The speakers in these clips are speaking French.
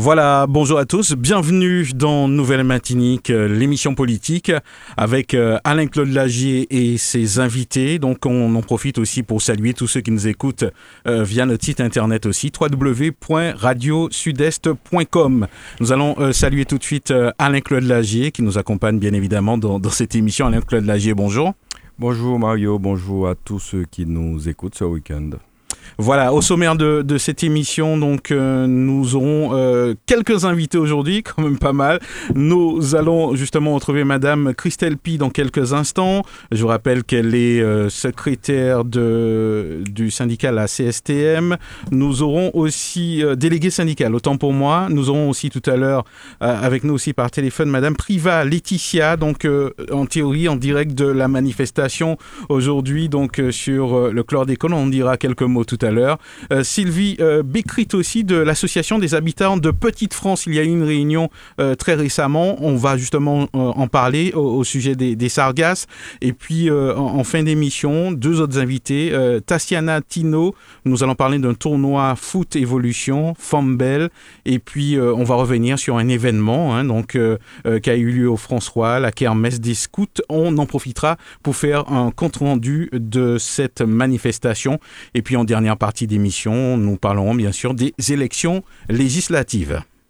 Voilà, bonjour à tous, bienvenue dans Nouvelle Matinique, euh, l'émission politique avec euh, Alain-Claude Lagier et ses invités. Donc on en profite aussi pour saluer tous ceux qui nous écoutent euh, via notre site internet aussi, www.radiosudest.com. Nous allons saluer tout de suite Alain-Claude Lagier qui nous accompagne bien évidemment dans, dans cette émission. Alain-Claude Lagier, bonjour. Bonjour Mario, bonjour à tous ceux qui nous écoutent ce week-end. Voilà, au sommaire de, cette émission, donc euh, nous aurons euh, quelques invités aujourd'hui, quand même pas mal. Nous allons justement retrouver Madame Christelle Pi dans quelques instants. Je vous rappelle qu'elle est euh, secrétaire du syndicat la CSTM. Nous aurons aussi délégué syndical, autant pour moi. Nous aurons aussi tout à l'heure avec nous aussi par téléphone Madame Priva Laetitia, donc en théorie en direct de la manifestation aujourd'hui, donc sur le chlordécone. On dira quelques mots tout à l'heure. Euh, Sylvie euh, Bécrit aussi de l'Association des habitants de Petite France. Il y a eu une réunion euh, très récemment. On va justement en parler au, sujet des, sargasses. Et puis en, fin d'émission, deux autres invités. Tassiana Tino, nous allons parler d'un tournoi foot évolution, Fambel. Et puis on va revenir sur un événement hein, donc, qui a eu lieu au François, la kermesse des scouts. On en profitera pour faire un compte rendu de cette manifestation. Et puis en dernière partie d'émission, nous parlerons bien sûr des élections législatives.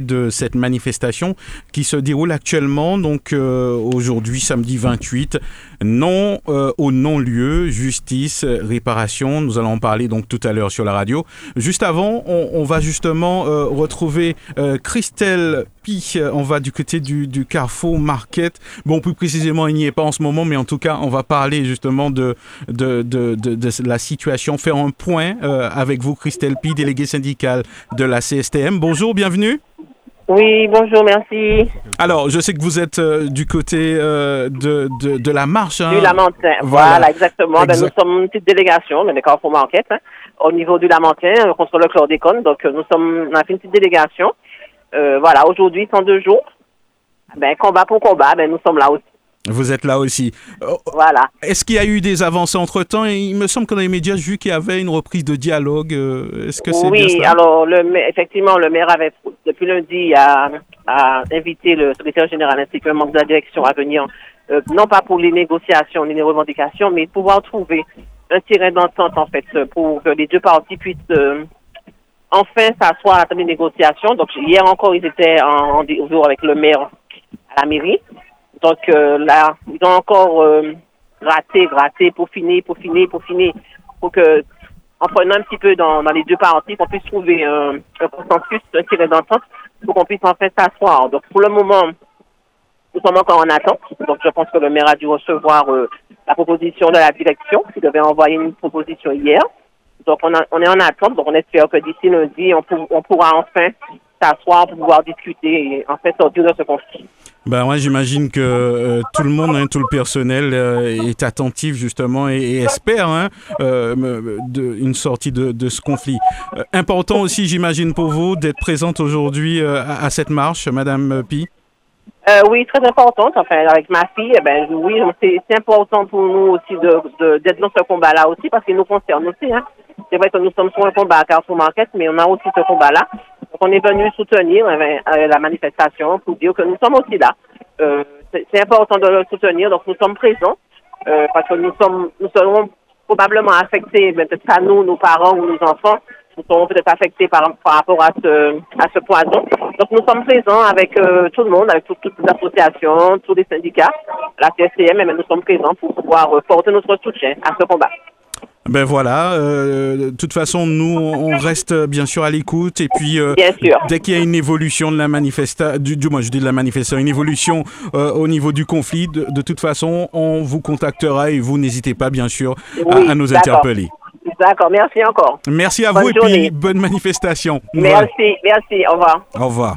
de cette manifestation qui se déroule actuellement, donc euh, aujourd'hui, samedi 28. Non euh, au non-lieu, justice, réparation. Nous allons en parler donc tout à l'heure sur la radio. Juste avant, on, va justement euh, retrouver Christelle Pi. On va du côté du, Carrefour Market. Bon, plus précisément, il n'y est pas en ce moment, mais en tout cas, on va parler justement de, de, de, de, la situation, faire un point avec vous, Christelle Pi, déléguée syndicale de la CSTM. Bonjour, bienvenue. Oui, bonjour, merci. Alors, je sais que vous êtes euh, du côté euh, de, de, de, la marche. Hein. Du Lamentin, voilà, exactement. Ben, nous sommes une petite délégation, mais d'accord, pour enquête, hein, au niveau du Lamentin, euh, contre le chlordécone. Donc, nous sommes, on a fait une petite délégation. voilà, aujourd'hui, sont deux jours. Ben, combat pour combat, ben, nous sommes là aussi. Vous êtes là aussi. Oh, voilà. Est-ce qu'il y a eu des avancées entre-temps? Il me semble que dans les médias, j'ai vu qu'il y avait une reprise de dialogue. Euh, est-ce que c'est oui, bien alors le, effectivement, le maire avait, depuis lundi, a, invité le secrétaire général ainsi que le membre de la direction à venir, euh, non pas pour les négociations ni les revendications, mais pouvoir trouver un terrain d'entente, en fait, pour que les deux parties puissent euh, enfin s'asseoir à la table des négociations. Donc, hier encore, ils étaient en, en, avec le maire à la mairie. Donc euh, là, ils ont encore euh, gratté, gratté, pour finir, pour que, en prenant un petit peu dans, les deux parties, qu'on puisse trouver un, un consensus, un tiré d'entente, pour qu'on puisse en fait s'asseoir. Donc pour le moment, nous sommes encore en attente. Donc je pense que le maire a dû recevoir euh, la proposition de la direction, qui devait envoyer une proposition hier. Donc on, on est en attente. Donc on espère que d'ici lundi, on, on pourra enfin s'asseoir pour pouvoir discuter et en fait sortir de ce conflit. Ben ouais, j'imagine que euh, tout le monde, hein, tout le personnel euh, est attentif justement et, espère hein, euh, de, une sortie de, de ce conflit. important aussi, j'imagine pour vous d'être présente aujourd'hui à, cette marche, Madame Pi. oui, très importante. Enfin, avec ma fille, eh ben oui, c'est important pour nous aussi de d'être dans ce combat-là aussi parce qu'il nous concerne aussi. Hein. C'est vrai que nous sommes sur un combat à Carrefour Market, mais on a aussi ce combat-là. Donc, on est venu soutenir euh, euh, la manifestation pour dire que nous sommes aussi là. Euh, c'est important de le soutenir, donc nous sommes présents parce que nous sommes, nous serons probablement affectés, peut-être pas nous, nos parents ou nos enfants, nous serons peut-être affectés par, par rapport à ce, à ce poison. Donc nous sommes présents avec tout le monde, avec toutes les associations, tous les syndicats, la TSCM, eh nous sommes présents pour pouvoir porter notre soutien à ce combat. Ben voilà, de toute façon, nous, on reste bien sûr à l'écoute et puis dès qu'il y a une évolution de la manifestation, du, du, moins je dis de la manifestation, une évolution au niveau du conflit, de, toute façon, on vous contactera et vous n'hésitez pas bien sûr à, nous interpeller. D'accord, merci encore. Merci à vous et puis bonne manifestation. Merci, merci, au revoir. Au revoir.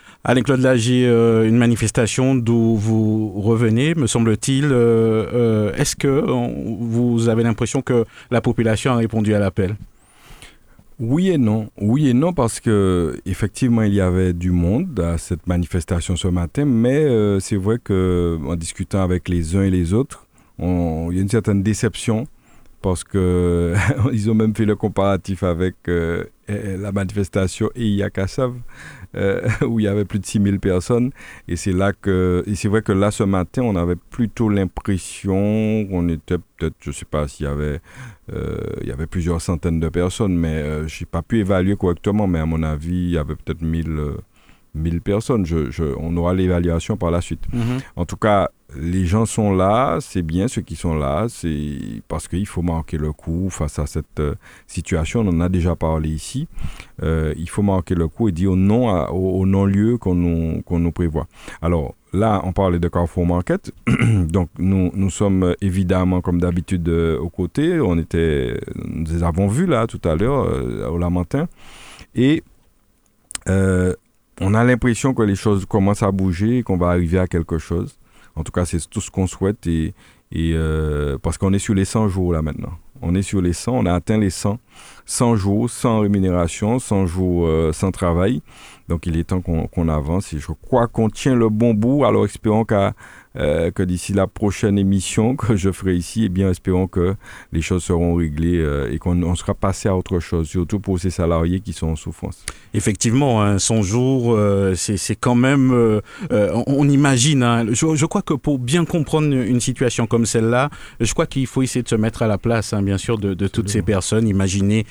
Alain-Claude Lagier, euh, une manifestation d'où vous revenez, me semble-t-il. Euh, euh, est-ce que vous avez l'impression que la population a répondu à l'appel? Oui et non. Oui et non parce que effectivement il y avait du monde à cette manifestation ce matin, mais c'est vrai que en discutant avec les uns et les autres, il y a une certaine déception parce que ils ont même fait le comparatif avec la manifestation Iyakasav. Euh, où il y avait plus de 6000 personnes. Et c'est là que, et c'est vrai que là, ce matin, on avait plutôt l'impression qu'on était peut-être, je ne sais pas s'il y avait, euh, il y avait plusieurs centaines de personnes, mais euh, je n'ai pas pu évaluer correctement, mais à mon avis, il y avait peut-être 1000, 1000 personnes. Je, je, on aura l'évaluation par la suite. Mm-hmm. En tout cas, les gens sont là, c'est bien ceux qui sont là, c'est parce qu'il faut marquer le coup face à cette euh, situation. On en a déjà parlé ici. Euh, il faut marquer le coup et dire non au, non-lieu qu'on nous, prévoit. Alors là, on parlait de Carrefour Market. Donc nous, nous sommes évidemment, comme d'habitude, euh, aux côtés. On était, nous les avons vus là tout à l'heure, au Lamentin. Et on a l'impression que les choses commencent à bouger et qu'on va arriver à quelque chose. En tout cas, c'est tout ce qu'on souhaite et, euh, parce qu'on est sur les 100 jours là maintenant. On est sur les 100, on a atteint les 100. 100 jours sans rémunération, 100 jours euh, sans travail. Donc il est temps qu'on avance et je crois qu'on tient le bon bout. Alors espérons qu'à euh, que d'ici la prochaine émission que je ferai ici, eh bien, espérons que les choses seront réglées euh, et qu'on sera passé à autre chose, surtout pour ces salariés qui sont en souffrance. Effectivement, hein, son jour, euh, c'est quand même, on, imagine, hein, je, crois que pour bien comprendre une situation comme celle-là, je crois qu'il faut essayer de se mettre à la place, hein, bien sûr, de, toutes ces personnes, imaginer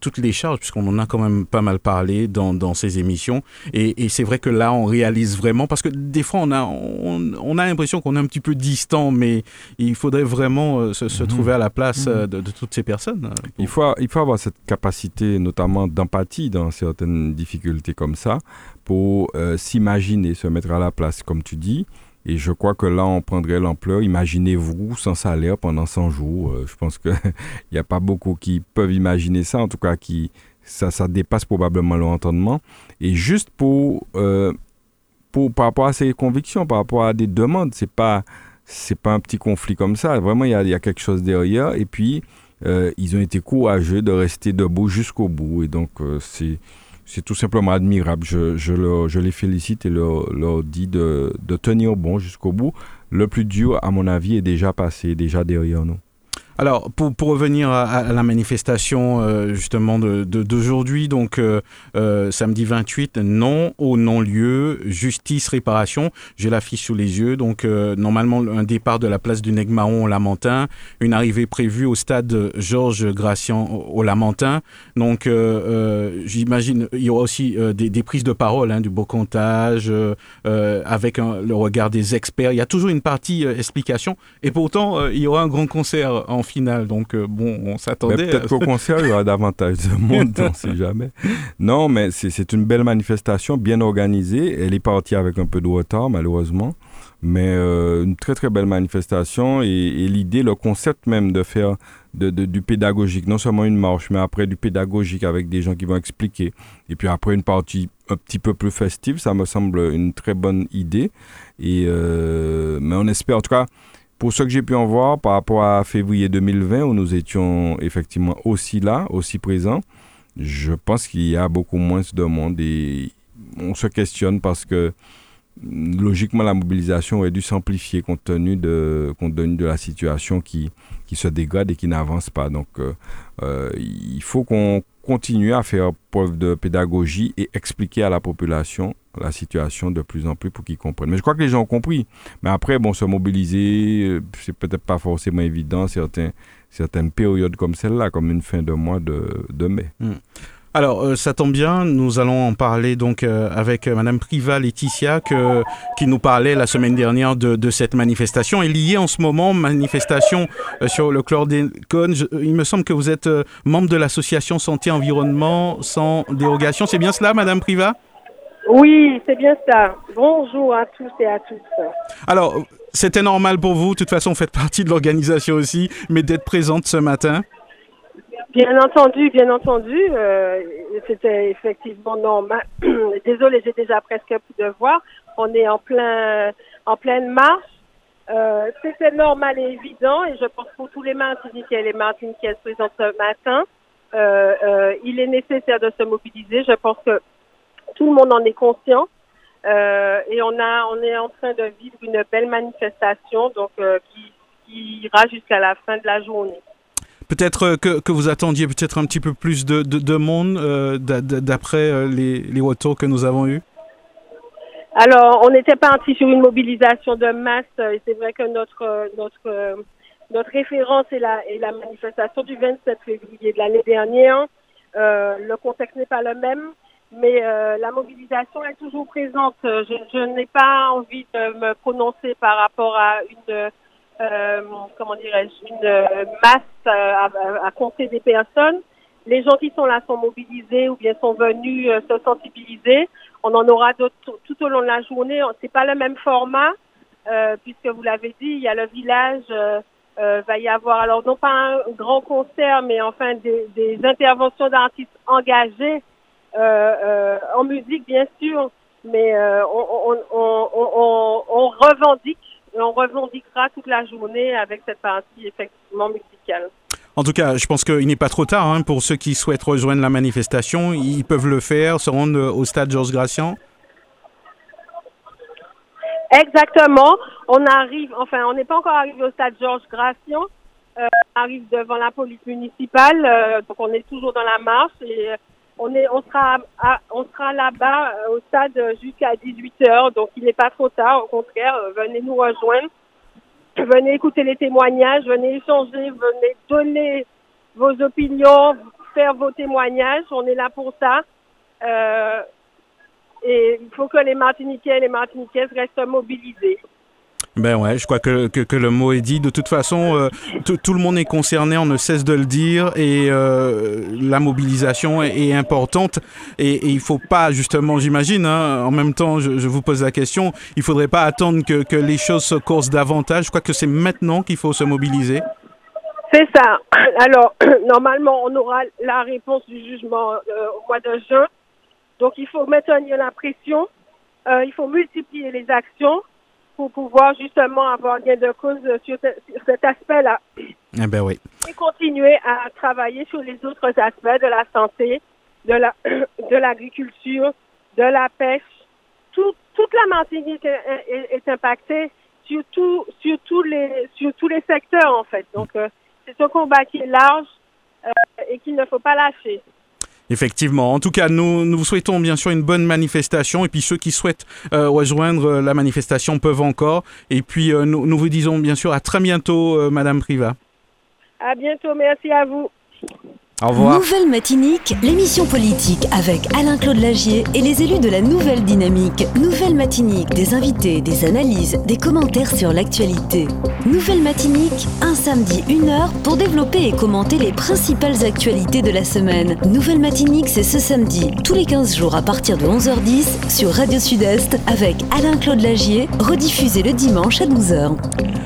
toutes les charges, puisqu'on en a quand même pas mal parlé dans, dans ces émissions. Et, et c'est vrai que là, on réalise vraiment, parce que des fois, on a, on, on a qu'on est un petit peu distant, mais il faudrait vraiment euh, se, mhm. trouver à la place mhm. euh, de, toutes ces personnes. Euh, il, faut, il faut avoir cette capacité, notamment d'empathie dans certaines difficultés comme ça, pour s'imaginer, se mettre à la place, comme tu dis. Et je crois que là, on prendrait l'ampleur. Imaginez-vous sans salaire pendant 100 jours. je pense qu'il n'y a pas beaucoup qui peuvent imaginer ça, en tout cas, qui, ça, ça dépasse probablement l'entendement. Et juste pour pour, par rapport à ses convictions, par rapport à des demandes. C'est pas pas un petit conflit comme ça. Vraiment, il y a, y a, quelque chose derrière. Et puis, euh, ils ont été courageux de rester debout jusqu'au bout. Et donc, euh, c'est tout simplement admirable. Je, je, je, les félicite et leur, leur dis de, de tenir bon jusqu'au bout. Le plus dur, à mon avis, est déjà passé, déjà derrière nous. Alors, pour, pour revenir à, la manifestation euh, justement d'aujourd'hui, de, donc euh, euh, samedi 28, non au non-lieu, justice, réparation. J'ai l'affiche sous les yeux. Donc, normalement, un départ de la place du Negmaron au Lamentin, une arrivée prévue au stade Georges Gracian au, Lamentin. Donc, j'imagine, il y aura aussi des, prises de parole, hein, du beau comptage, avec le regard des experts. Il y a toujours une partie explication. Et pourtant, il y aura un grand concert en finale. Donc, euh, bon, on s'attendait. Peut-être qu'au concert, il y aura davantage de monde, on ne sait jamais. Non, mais c'est une belle manifestation, bien organisée. Elle est partie avec un peu de retard, malheureusement. Mais euh, une très, très belle manifestation. Et, l'idée, le concept même de faire de, du pédagogique, non seulement une marche, mais après du pédagogique avec des gens qui vont expliquer. Et puis après, une partie un petit peu plus festive, ça me semble une très bonne idée. Et, euh, mais on espère, en tout cas, pour ce que j'ai pu en voir par rapport à février 2020, où nous étions effectivement aussi là, aussi présents, je pense qu'il y a beaucoup moins de monde et on se questionne parce que logiquement, la mobilisation aurait dû s'amplifier compte tenu de, compte tenu de la situation qui, qui se dégrade et qui n'avance pas. Donc, il faut qu'on continue à faire preuve de pédagogie et expliquer à la population la situation de plus en plus pour qu'ils comprennent. Mais je crois que les gens ont compris. Mais après, bon, se mobiliser, euh, c'est peut-être pas forcément évident certains, certaines périodes comme celle-là, comme une fin de mois de, de mai. Hmm. Alors, euh, ça tombe bien, nous allons en parler donc euh, avec Madame Priva Laetitia que, qui nous parlait la semaine dernière de, de cette manifestation. Et liée en ce moment, manifestation sur le chlordécone. il me semble que vous êtes membre de l'association Santé Environnement sans dérogation. C'est bien cela, Madame Priva? Oui, c'est bien ça. Bonjour à tous et à toutes. Alors, c'était normal pour vous, de toute façon, vous faites partie de l'organisation aussi, mais d'être présente ce matin? Bien entendu, bien entendu, euh, c'était effectivement normal. Désolée, j'ai déjà presque plus de voix. On est en plein, en pleine marche. Euh, c'était normal et évident, et je pense pour tous les Martiniquais et les Martiniquaises présents ce matin, euh, il est nécessaire de se mobiliser. Je pense que tout le monde en est conscient. Euh, et on a, on est en train de vivre une belle manifestation, donc euh, qui, ira jusqu'à la fin de la journée. Peut-être euh, que, que, vous attendiez peut-être un petit peu plus de, de, monde d'après les, les retours que nous avons eus. Alors, on n'était pas parti sur une mobilisation de masse. Et c'est vrai que notre notre notre référence est la, est la manifestation du 27 février de l'année dernière. le contexte n'est pas le même mais euh, la mobilisation est toujours présente. Je, je n'ai pas envie de me prononcer par rapport à une, euh, comment dirais-je, une masse à, à, compter des personnes. Les gens qui sont là sont mobilisés ou bien sont venus euh, se sensibiliser. On en aura d'autres tout au long de la journée. C'est pas le même format, euh, puisque vous l'avez dit, il y a le village. Euh, va y avoir alors non pas un grand concert, mais enfin des, des interventions d'artistes engagés euh, euh, en musique bien sûr, mais euh, on, on, on, on, revendique on revendiquera toute la journée avec cette partie effectivement musicale. En tout cas, je pense qu'il n'est pas trop tard hein, pour ceux qui souhaitent rejoindre la manifestation. Ils peuvent le faire, se rendre au stade Georges Gracian. Exactement. On arrive, enfin, on n'est pas encore arrivé au stade Georges Gracian. on arrive devant la police municipale, donc on est toujours dans la marche et on est, on sera, on sera là-bas euh, au stade jusqu'à 18 h donc il n'est pas trop tard. Au contraire, euh, venez nous rejoindre, venez écouter les témoignages, venez échanger, venez donner vos opinions, faire vos témoignages. On est là pour ça. Euh, et il faut que les Martiniquais et les Martiniquaises restent mobilisés. Ben ouais, je crois que, que, le mot est dit. De toute façon, euh, tout le monde est concerné, on ne cesse de le dire, et euh, la mobilisation est, importante. Et, et, il faut pas, justement, j'imagine, hein, en même temps, je, vous pose la question, il faudrait pas attendre que, que les choses se coursent davantage. Je crois que c'est maintenant qu'il faut se mobiliser. C'est ça. Alors, normalement, on aura la réponse du jugement euh, au mois de juin. Donc, il faut maintenir la pression. il faut multiplier les actions pour pouvoir justement avoir gain de cause sur, cet aspect-là. Eh ben oui. Et continuer à travailler sur les autres aspects de la santé, de la de l'agriculture, de la pêche. Tout, toute la Martinique est, impactée sur, sur, tous les, sur tous les secteurs, en fait. Donc, euh, c'est un combat qui est large euh, et qu'il ne faut pas lâcher. Effectivement. En tout cas, nous, nous vous souhaitons bien sûr une bonne manifestation. Et puis ceux qui souhaitent euh, rejoindre euh, la manifestation peuvent encore. Et puis euh, nous, nous, vous disons bien sûr à très bientôt, Madame Priva. À bientôt. Merci à vous. Nouvelle Matinique, l'émission politique avec Alain-Claude Lagier et les élus de la Nouvelle Dynamique. Nouvelle Matinique, des invités, des analyses, des commentaires sur l'actualité. Nouvelle Matinique, un samedi, une heure pour développer et commenter les principales actualités de la semaine. Nouvelle Matinique, c'est ce samedi, tous les 15 jours à partir de 11h10 sur Radio Sud-Est avec Alain-Claude Lagier, rediffusé le dimanche à 12h.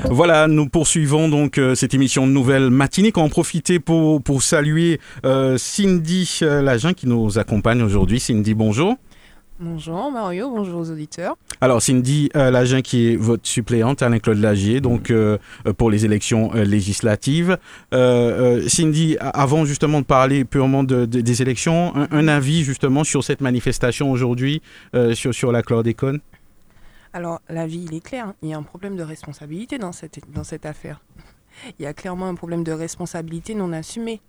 Voilà, nous poursuivons donc euh, cette émission de Nouvelle Matinique. On en profiter pour, pour saluer euh, Cindy euh, Lagen qui nous accompagne aujourd'hui. Cindy, bonjour. Bonjour Mario, bonjour aux auditeurs. Alors Cindy euh, Lagen qui est votre suppléante, Alain-Claude Lagier, donc euh, pour les élections législatives. Cindy, avant justement de parler purement des élections, un, avis justement sur cette manifestation aujourd'hui sur, sur la chlordécone? Alors, la vie, il est clair. Hein. Il y a un problème de responsabilité dans cette, dans cette affaire. Il y a clairement un problème de responsabilité non assumée.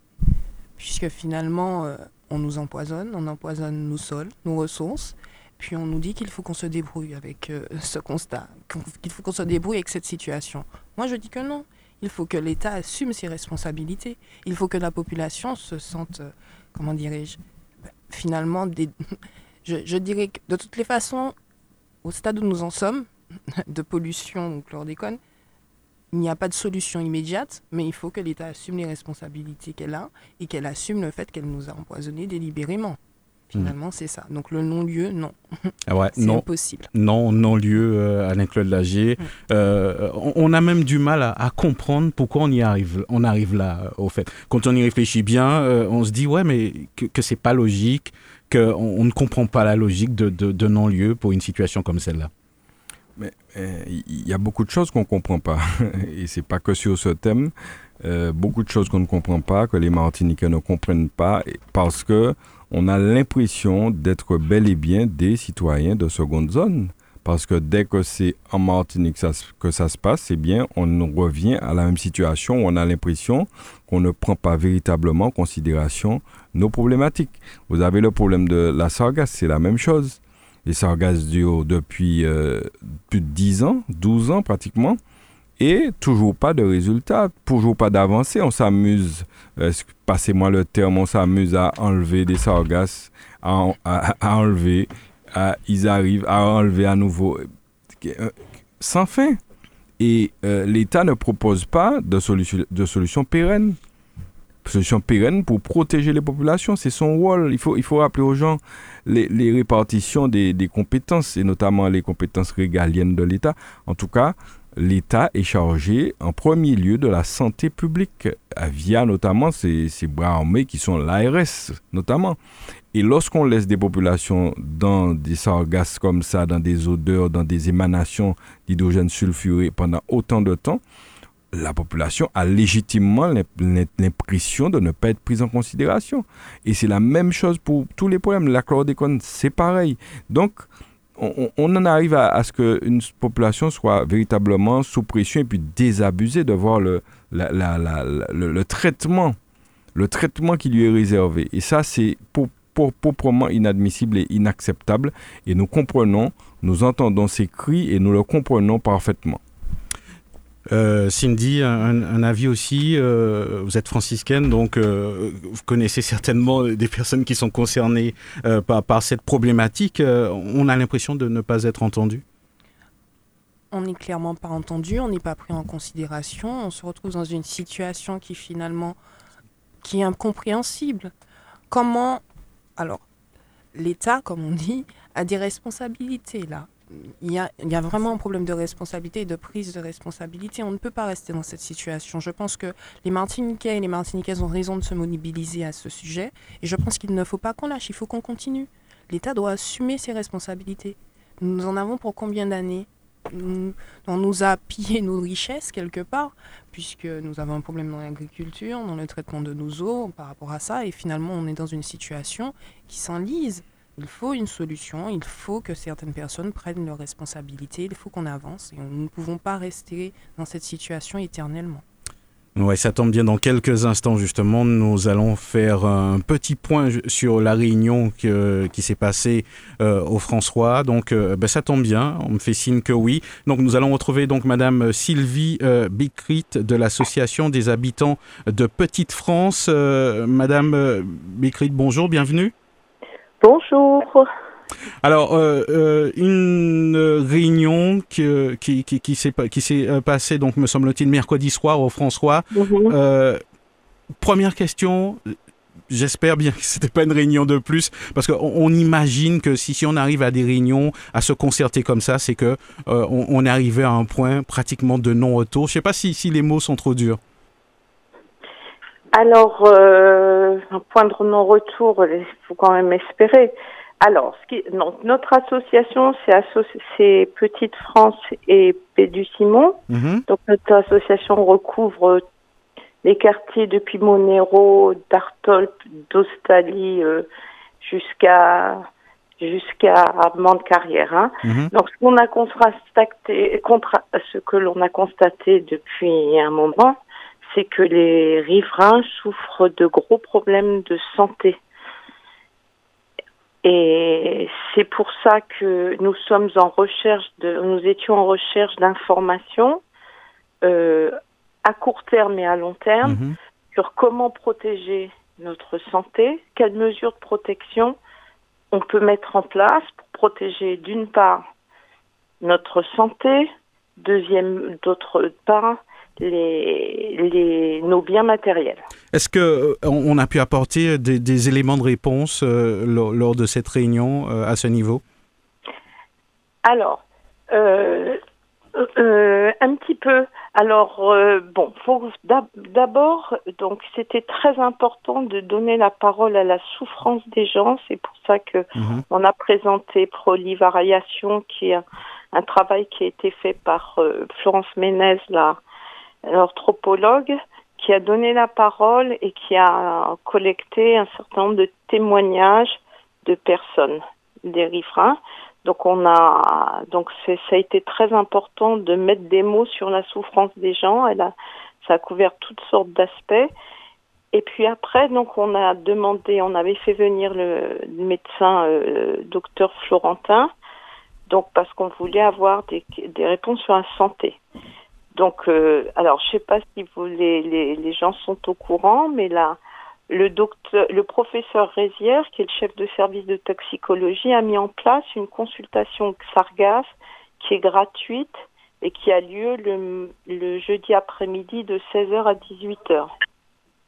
Puisque finalement, euh, on nous empoisonne, on empoisonne nos sols, nos ressources. Puis on nous dit qu'il faut qu'on se débrouille avec euh, ce constat, qu'il faut qu'on se débrouille avec cette situation. Moi, je dis que non. Il faut que l'État assume ses responsabilités. Il faut que la population se sente, euh, comment dirais-je, finalement, des... je, dirais que de toutes les façons, au stade où nous en sommes, de pollution ou chlordécone, il n'y a pas de solution immédiate, mais il faut que l'État assume les responsabilités qu'elle a et qu'elle assume le fait qu'elle nous a empoisonnés délibérément. Finalement, c'est ça. Donc le non-lieu, non. Ah ouais, c'est impossible. Non, non-lieu, euh, Alain-Claude Lagier. Euh, on, a même du mal à, comprendre pourquoi on y arrive, on arrive là, euh, au fait. Quand on y réfléchit bien, on se dit, ouais, mais que, que c'est pas logique, qu'on on ne comprend pas la logique de, de, non-lieu pour une situation comme celle-là. Mais il y a beaucoup de choses qu'on ne comprend pas. Et c'est pas que sur ce thème. beaucoup de choses qu'on ne comprend pas, que les Martiniquais ne comprennent pas, parce que on a l'impression d'être bel et bien des citoyens de seconde zone. Parce que dès que c'est en Martinique que ça se passe, eh bien, on revient à la même situation où on a l'impression qu'on ne prend pas véritablement en considération nos problématiques. Vous avez le problème de la sargasse, c'est la même chose. Les sargasses durent depuis euh, plus de 10 ans, 12 ans pratiquement et toujours pas de résultat, toujours pas d'avancée. On s'amuse, euh, passez-moi le terme, on s'amuse à enlever des sargasses, à, enlever, ils arrivent à enlever à nouveau, euh, sans fin. Et l'État ne propose pas de solution, de solution pérenne. Solution pérenne pour protéger les populations, c'est son rôle. Il faut, il faut rappeler aux gens les, les répartitions des, des compétences, et notamment les compétences régaliennes de l'État. En tout cas, l'État est chargé en premier lieu de la santé publique, via notamment ces, bras armés qui sont l'ARS notamment. Et lorsqu'on laisse des populations dans des sargasses comme ça, dans des odeurs, dans des émanations d'hydrogène sulfuré pendant autant de temps, la population a légitimement l'impression de ne pas être prise en considération. Et c'est la même chose pour tous les problèmes. La chlordécone, c'est pareil. Donc, on, en arrive à, ce qu'une population soit véritablement sous pression et puis désabusée de voir le, traitement, le traitement qui lui est réservé. Et ça, c'est proprement inadmissible et inacceptable. Et nous comprenons, nous entendons ces cris et nous le comprenons parfaitement. Euh, Cindy, un, avis aussi. Euh, vous êtes franciscaine, donc euh, vous connaissez certainement des personnes qui sont concernées par, cette problématique. on a l'impression de ne pas être entendu. On n'est clairement pas entendu, on n'est pas pris en considération. On se retrouve dans une situation qui finalement qui est incompréhensible. Comment alors l'État, comme on dit, a des responsabilités là? Il y, a, vraiment un problème de responsabilité et de prise de responsabilité. On ne peut pas rester dans cette situation. Je pense que les Martiniquais et les Martiniquaises ont raison de se mobiliser à ce sujet. Et je pense qu'il ne faut pas qu'on lâche, il faut qu'on continue. L'État doit assumer ses responsabilités. Nous en avons pour combien d'années? On nous a pillé nos richesses quelque part, puisque nous avons un problème dans l'agriculture, dans le traitement de nos eaux par rapport à ça, et finalement on est dans une situation qui s'enlise. Il faut une solution, il faut que certaines personnes prennent leurs responsabilités, il faut qu'on avance et nous ne pouvons pas rester dans cette situation éternellement. Oui, ça tombe bien. Dans quelques instants, justement, nous allons faire un petit point sur la réunion qui s'est passée euh, au François. Donc, euh, ben, ça tombe bien. On me fait signe que oui. Donc, nous allons retrouver donc Madame Sylvie euh, de l'association des habitants de Petite France. Euh, Madame Bicrit, bonjour, bienvenue. Bonjour. Alors, euh, euh, une réunion qui, qui, qui, qui s'est euh, passée, donc, me semble-t-il, mercredi soir au François. Mhm. première question, j'espère bien que ce n'était pas une réunion de plus, parce qu'on on imagine que si, si on arrive à des réunions, à se concerter comme ça, c'est que on, est arrivé à un point pratiquement de non-retour. Je ne sais pas si, si les mots sont trop durs. Alors, euh, un point de non-retour, il faut quand même espérer. Alors, ce qui, donc, notre association, c'est Petite France et Pédu-Simon. Mhm. Donc, notre association recouvre les quartiers depuis Monero, d'Artolp, d'Ostalie euh, jusqu'à jusqu'à de carrière. Hein. Mhm. Donc, ce qu'on a constaté, ce que l'on a constaté depuis un moment, c'est que les riverains souffrent de gros problèmes de santé. Et c'est pour ça que nous sommes en recherche de, nous étions en recherche d'informations euh, à court terme et à long terme mhm. sur comment protéger notre santé, quelles mesures de protection on peut mettre en place pour protéger d'une part notre santé, deuxième d'autre part les, les, nos biens matériels. Est-ce que euh, on a pu apporter des, éléments de réponse euh, lors, de cette réunion euh, à ce niveau? Alors, un petit peu. Alors, bon, d'abord, donc c'était très important de donner la parole à la souffrance des gens. C'est pour ça que mhm. on a présenté Prolivariation, qui est un, travail qui a été fait par Florence Ménez là l'anthropologue qui a donné la parole et qui a collecté un certain nombre de témoignages de personnes, des riverains. Donc on a donc ça a été très important de mettre des mots sur la souffrance des gens. Ça a couvert toutes sortes d'aspects. Et puis après, donc on a demandé, on avait fait venir le médecin euh, docteur Florentin, donc parce qu'on voulait avoir des, des réponses sur la santé. Donc, euh, alors, je sais pas si vous, les, les, gens sont au courant, mais là, le docteur, le professeur Rézière, qui est le chef de service de toxicologie, a mis en place une consultation Xargas qui est gratuite et qui a lieu le, le jeudi après-midi de 16h à 18h,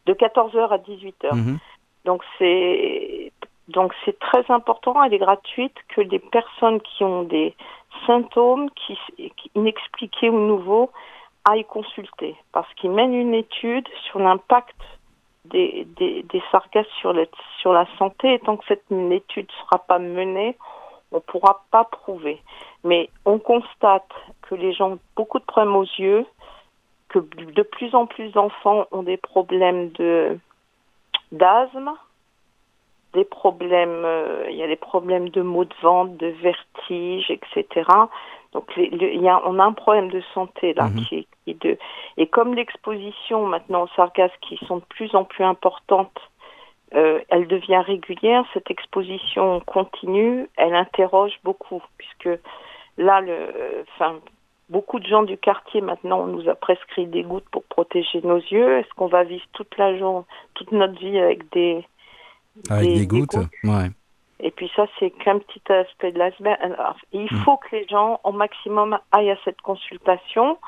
de 14h à 18h. Mhm. Donc c'est donc c'est très important, elle est gratuite, que les personnes qui ont des symptômes qui, qui inexpliqués ou nouveaux à y consulter parce qu'il mène une étude sur l'impact des, des, sargasses sur, sur la santé et tant que cette étude ne sera pas menée, on ne pourra pas prouver. Mais on constate que les gens ont beaucoup de problèmes aux yeux, que de plus en plus d'enfants ont des problèmes d'asthme, des problèmes, euh, il y a des problèmes de maux de ventre, de vertige, etc. Donc il y a, on a un problème de santé là mhm. qui, qui de et comme l'exposition maintenant aux sargasses qui sont de plus en plus importantes, euh, elle devient régulière. Cette exposition continue, elle interroge beaucoup puisque là le, enfin beaucoup de gens du quartier maintenant on nous a prescrit des gouttes pour protéger nos yeux. Est-ce qu'on va vivre toute la journée, toute notre vie avec des avec des, gouttes, Ouais. Et puis ça, c'est qu'un petit aspect de l'iceberg. Il mm. faut que les gens, au maximum, aillent à cette consultation.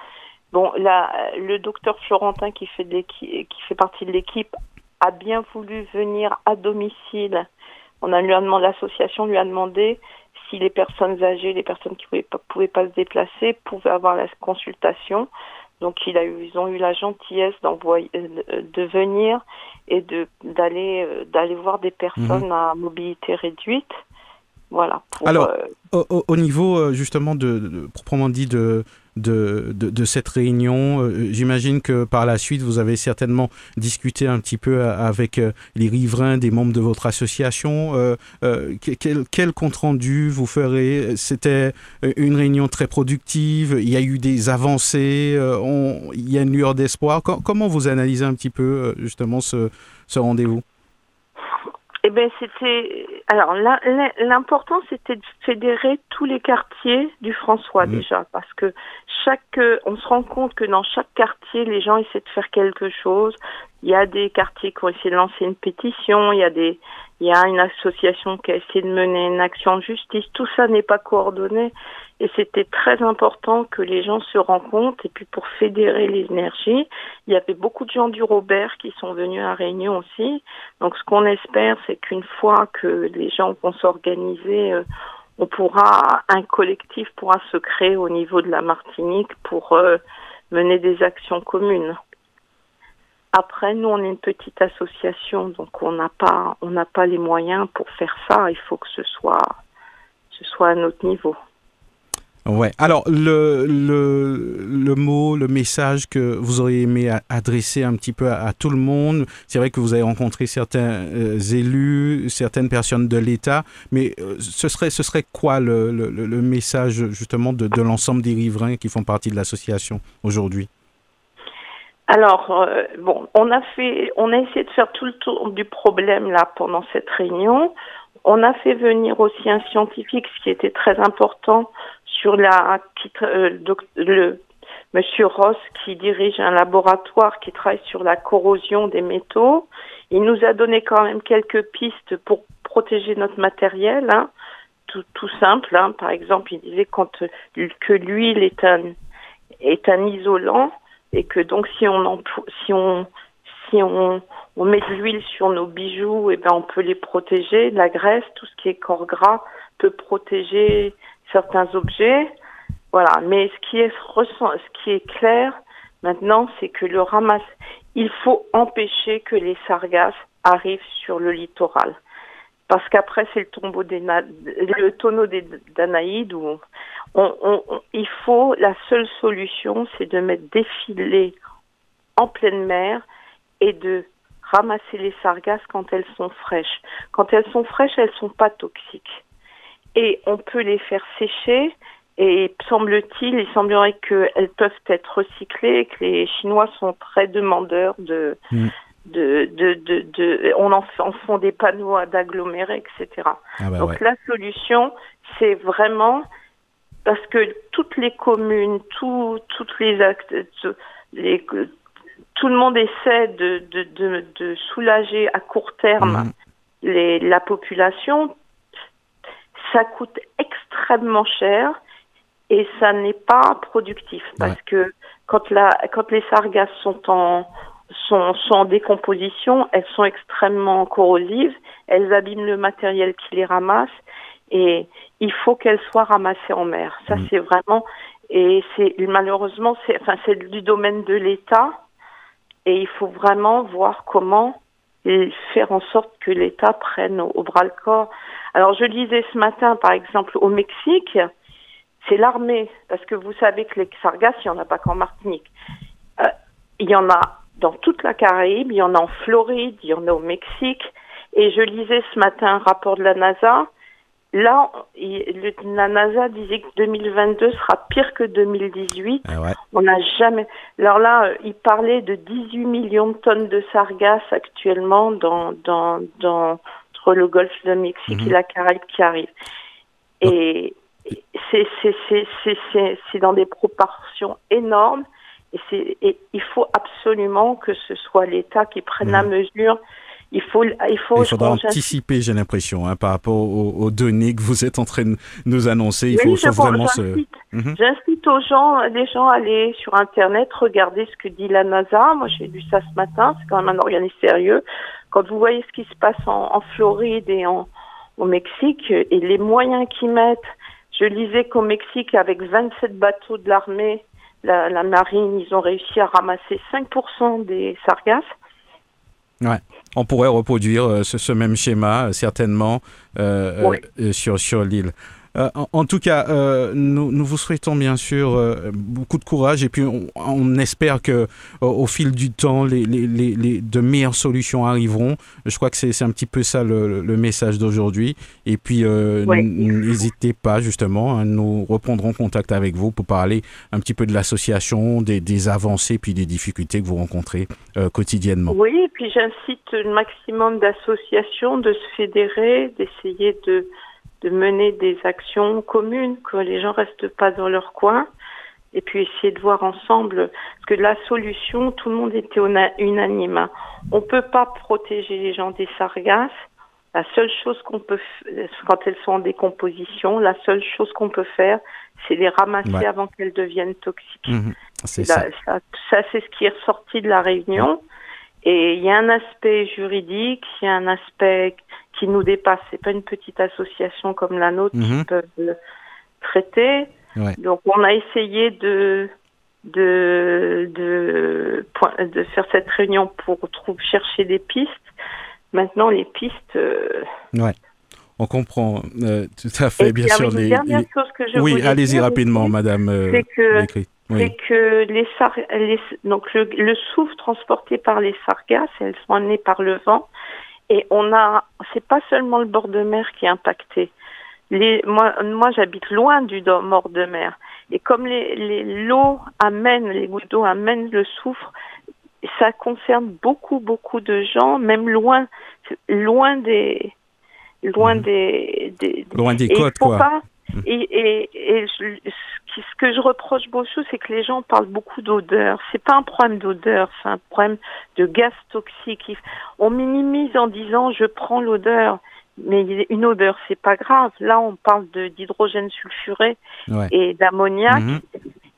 Bon, là, le docteur Florentin qui fait, de qui fait partie de l'équipe a bien voulu venir à domicile. On a lui a demandé, l'association lui a demandé si les personnes âgées, les personnes qui ne pouvaient, pas se déplacer, pouvaient avoir la consultation. Donc il a eu, ils ont eu la gentillesse d'envoyer, euh, de venir et de d'aller euh, d'aller voir des personnes mhm. à mobilité réduite. Voilà. Alors, euh, au, niveau justement de, proprement dit de de, de, cette réunion. Euh, j'imagine que par la suite, vous avez certainement discuté un petit peu avec euh, les riverains, des membres de votre association. Euh, quel, quel compte-rendu vous ferez? C'était une réunion très productive, il y a eu des avancées, il y a une lueur d'espoir. comment vous analysez un petit peu justement ce, ce rendez-vous? Eh bien, c'était. Alors, l'important, c'était de fédérer tous les quartiers du François, mmh. déjà, parce que chaque. On se rend compte que dans chaque quartier, les gens essaient de faire quelque chose. Il y a des quartiers qui ont essayé de lancer une pétition, il y a des. Il y a une association qui a essayé de mener une action de justice. Tout ça n'est pas coordonné. Et c'était très important que les gens se rencontrent. Et puis pour fédérer les énergies, il y avait beaucoup de gens du Robert qui sont venus à Réunion aussi. Donc ce qu'on espère, c'est qu'une fois que les gens vont s'organiser, euh, on pourra, un collectif pourra se créer au niveau de la Martinique pour euh, mener des actions communes. Après, nous, on est une petite association, donc on n'a pas, on n'a pas les moyens pour faire ça. Il faut que ce soit, ce soit à notre niveau. Ouais. Alors, le, le, le, mot, le message que vous auriez aimé adresser un petit peu à, tout le monde, c'est vrai que vous avez rencontré certains euh, élus, certaines personnes de l'État, mais euh, ce, serait, ce serait quoi le, le, message justement de, de l'ensemble des riverains qui font partie de l'association aujourd'hui? Alors, euh, bon, on a fait, on a essayé de faire tout le tour du problème là pendant cette réunion. On a fait venir aussi un scientifique, ce qui était très important, sur la euh, le Monsieur Ross qui dirige un laboratoire qui travaille sur la corrosion des métaux. Il nous a donné quand même quelques pistes pour protéger notre matériel, hein. tout, simple. Hein. Par exemple, il disait quand que l'huile est un est un isolant et que donc si on si on si on, on met de l'huile sur nos bijoux, et eh ben on peut les protéger. La graisse, tout ce qui est corps gras peut protéger certains objets. Voilà. Mais ce qui est ce qui est clair maintenant, c'est que le ramasse, il faut empêcher que les sargasses arrivent sur le littoral. Parce qu'après, c'est le tombeau des le tonneau des Danaïdes où on, on, il faut, la seule solution, c'est de mettre des filets en pleine mer et de ramasser les sargasses quand elles sont fraîches. Quand elles sont fraîches, elles sont pas toxiques et on peut les faire sécher. Et semble-t-il, il semblerait qu'elles peuvent être recyclées, que les Chinois sont très demandeurs de, mm. De, de, de, de, on en, en font des panneaux d'agglomérés, etc. Ah bah Donc la solution, c'est vraiment parce que toutes les communes, tout, toutes les actes, les, tout le monde essaie de, de, de, de soulager à court terme mm. les, la population ça coûte extrêmement cher et ça n'est pas productif parce que quand la quand les sargasses sont en sont, sont en décomposition, elles sont extrêmement corrosives, elles abîment le matériel qui les ramasse et il faut qu'elles soient ramassées en mer. Ça mm. c'est vraiment et c'est malheureusement c'est enfin c'est du domaine de l'État et il faut vraiment voir comment faire en sorte que l'État prenne au, bras le corps. Alors je lisais ce matin, par exemple, au Mexique, c'est l'armée, parce que vous savez que les sargasses, il n'y en a pas qu'en Martinique. Euh, il y en a dans toute la Caraïbe, il y en a en Floride, il y en a au Mexique. Et je lisais ce matin un rapport de la NASA Là, la NASA disait que 2022 sera pire que 2018. Ah On n'a jamais. Alors là, il parlait de 18 millions de tonnes de sargasses actuellement dans, dans, dans entre le Golfe de Mexique et mhm. la Caraïbe qui arrive. Et c'est dans des proportions énormes. Et, et il faut absolument que ce soit l'État qui prenne la mhm. mesure il faut, il faut. Il faudra anticiper, j'ai l'impression, hein, par rapport aux, données que vous êtes en train de nous annoncer. Il faut, vraiment se. J'incite aux gens, les gens à aller sur Internet, regarder ce que dit la NASA. Moi, j'ai lu ça ce matin. C'est quand même un organisme sérieux. Quand vous voyez ce qui se passe en, Floride et en, au Mexique et les moyens qu'ils mettent, je lisais qu'au Mexique, avec 27 bateaux de l'armée, la, la marine, ils ont réussi à ramasser 5% des sargasses. Ouais. On pourrait reproduire euh, ce, même schéma, euh, certainement, euh, sur, sur l'île. Euh, en, tout cas, euh, nous, nous, vous souhaitons bien sûr euh, beaucoup de courage et puis on, espère que au, fil du temps, les, les, les, de meilleures solutions arriveront. Je crois que c'est un petit peu ça le, le message d'aujourd'hui. Et puis, n'hésitez pas justement, hein, nous reprendrons contact avec vous pour parler un petit peu de l'association, des, des, avancées puis des difficultés que vous rencontrez quotidiennement. Oui, et puis j'incite le maximum d'associations de se fédérer, d'essayer de de mener des actions communes, que les gens restent pas dans leur coin, et puis essayer de voir ensemble, parce que la solution, tout le monde était unanime. On peut pas protéger les gens des sargasses. La seule chose qu'on peut, quand elles sont en décomposition, la seule chose qu'on peut faire, c'est les ramasser avant qu'elles deviennent toxiques. Mmh, c'est ça. Ça, c'est ce qui est ressorti de la réunion. Et il y a un aspect juridique, il y a un aspect qui nous dépasse. C'est pas une petite association comme la nôtre qui mhm. peut traiter. Donc on a essayé de de, de de faire cette réunion pour trouver, chercher des pistes. Maintenant les pistes. Euh, ouais. on comprend euh, tout à fait, bien sûr. Les, dernière chose que je oui, allez-y rapidement, Madame. Euh, c'est que, c'est que les, les donc le, le, soufre transporté par les sargasses, elles sont amenées par le vent, et on a, c'est pas seulement le bord de mer qui est impacté. Les, moi, moi j'habite loin du bord de mer, et comme les, les l'eau amène, les gouttes d'eau amènent le soufre, ça concerne beaucoup, beaucoup de gens, même loin, loin des, loin mhm. des, des, loin des côtes, quoi. Pas, mhm. et, et, et ce que je reproche beaucoup, c'est que les gens parlent beaucoup d'odeur. C'est pas un problème d'odeur, c'est un problème de gaz toxique. On minimise en disant je prends l'odeur, mais une odeur, c'est pas grave. Là, on parle d'hydrogène sulfuré et d'ammoniac. Mhm.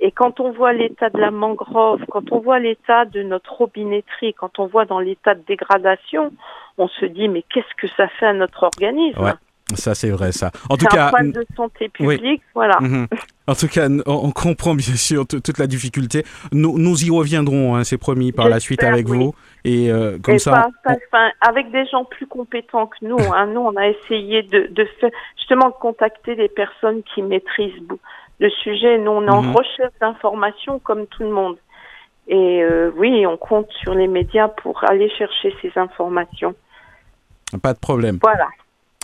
Et quand on voit l'état de la mangrove, quand on voit l'état de notre robinetterie, quand on voit dans l'état de dégradation, on se dit mais qu'est-ce que ça fait à notre organisme? Ça c'est vrai ça. En tout cas, un problème de santé publique, voilà. Mhm. En tout cas, on comprend bien sûr toute la difficulté. Nous, nous y reviendrons, hein, c'est promis, par la suite avec vous. Et euh, comme ça, avec des gens plus compétents que nous. Hein. nous, on a essayé de, de faire, justement de contacter des personnes qui maîtrisent le sujet. Nous, on est en mhm. recherche d'informations comme tout le monde. Et euh, oui, on compte sur les médias pour aller chercher ces informations. Pas de problème. Voilà.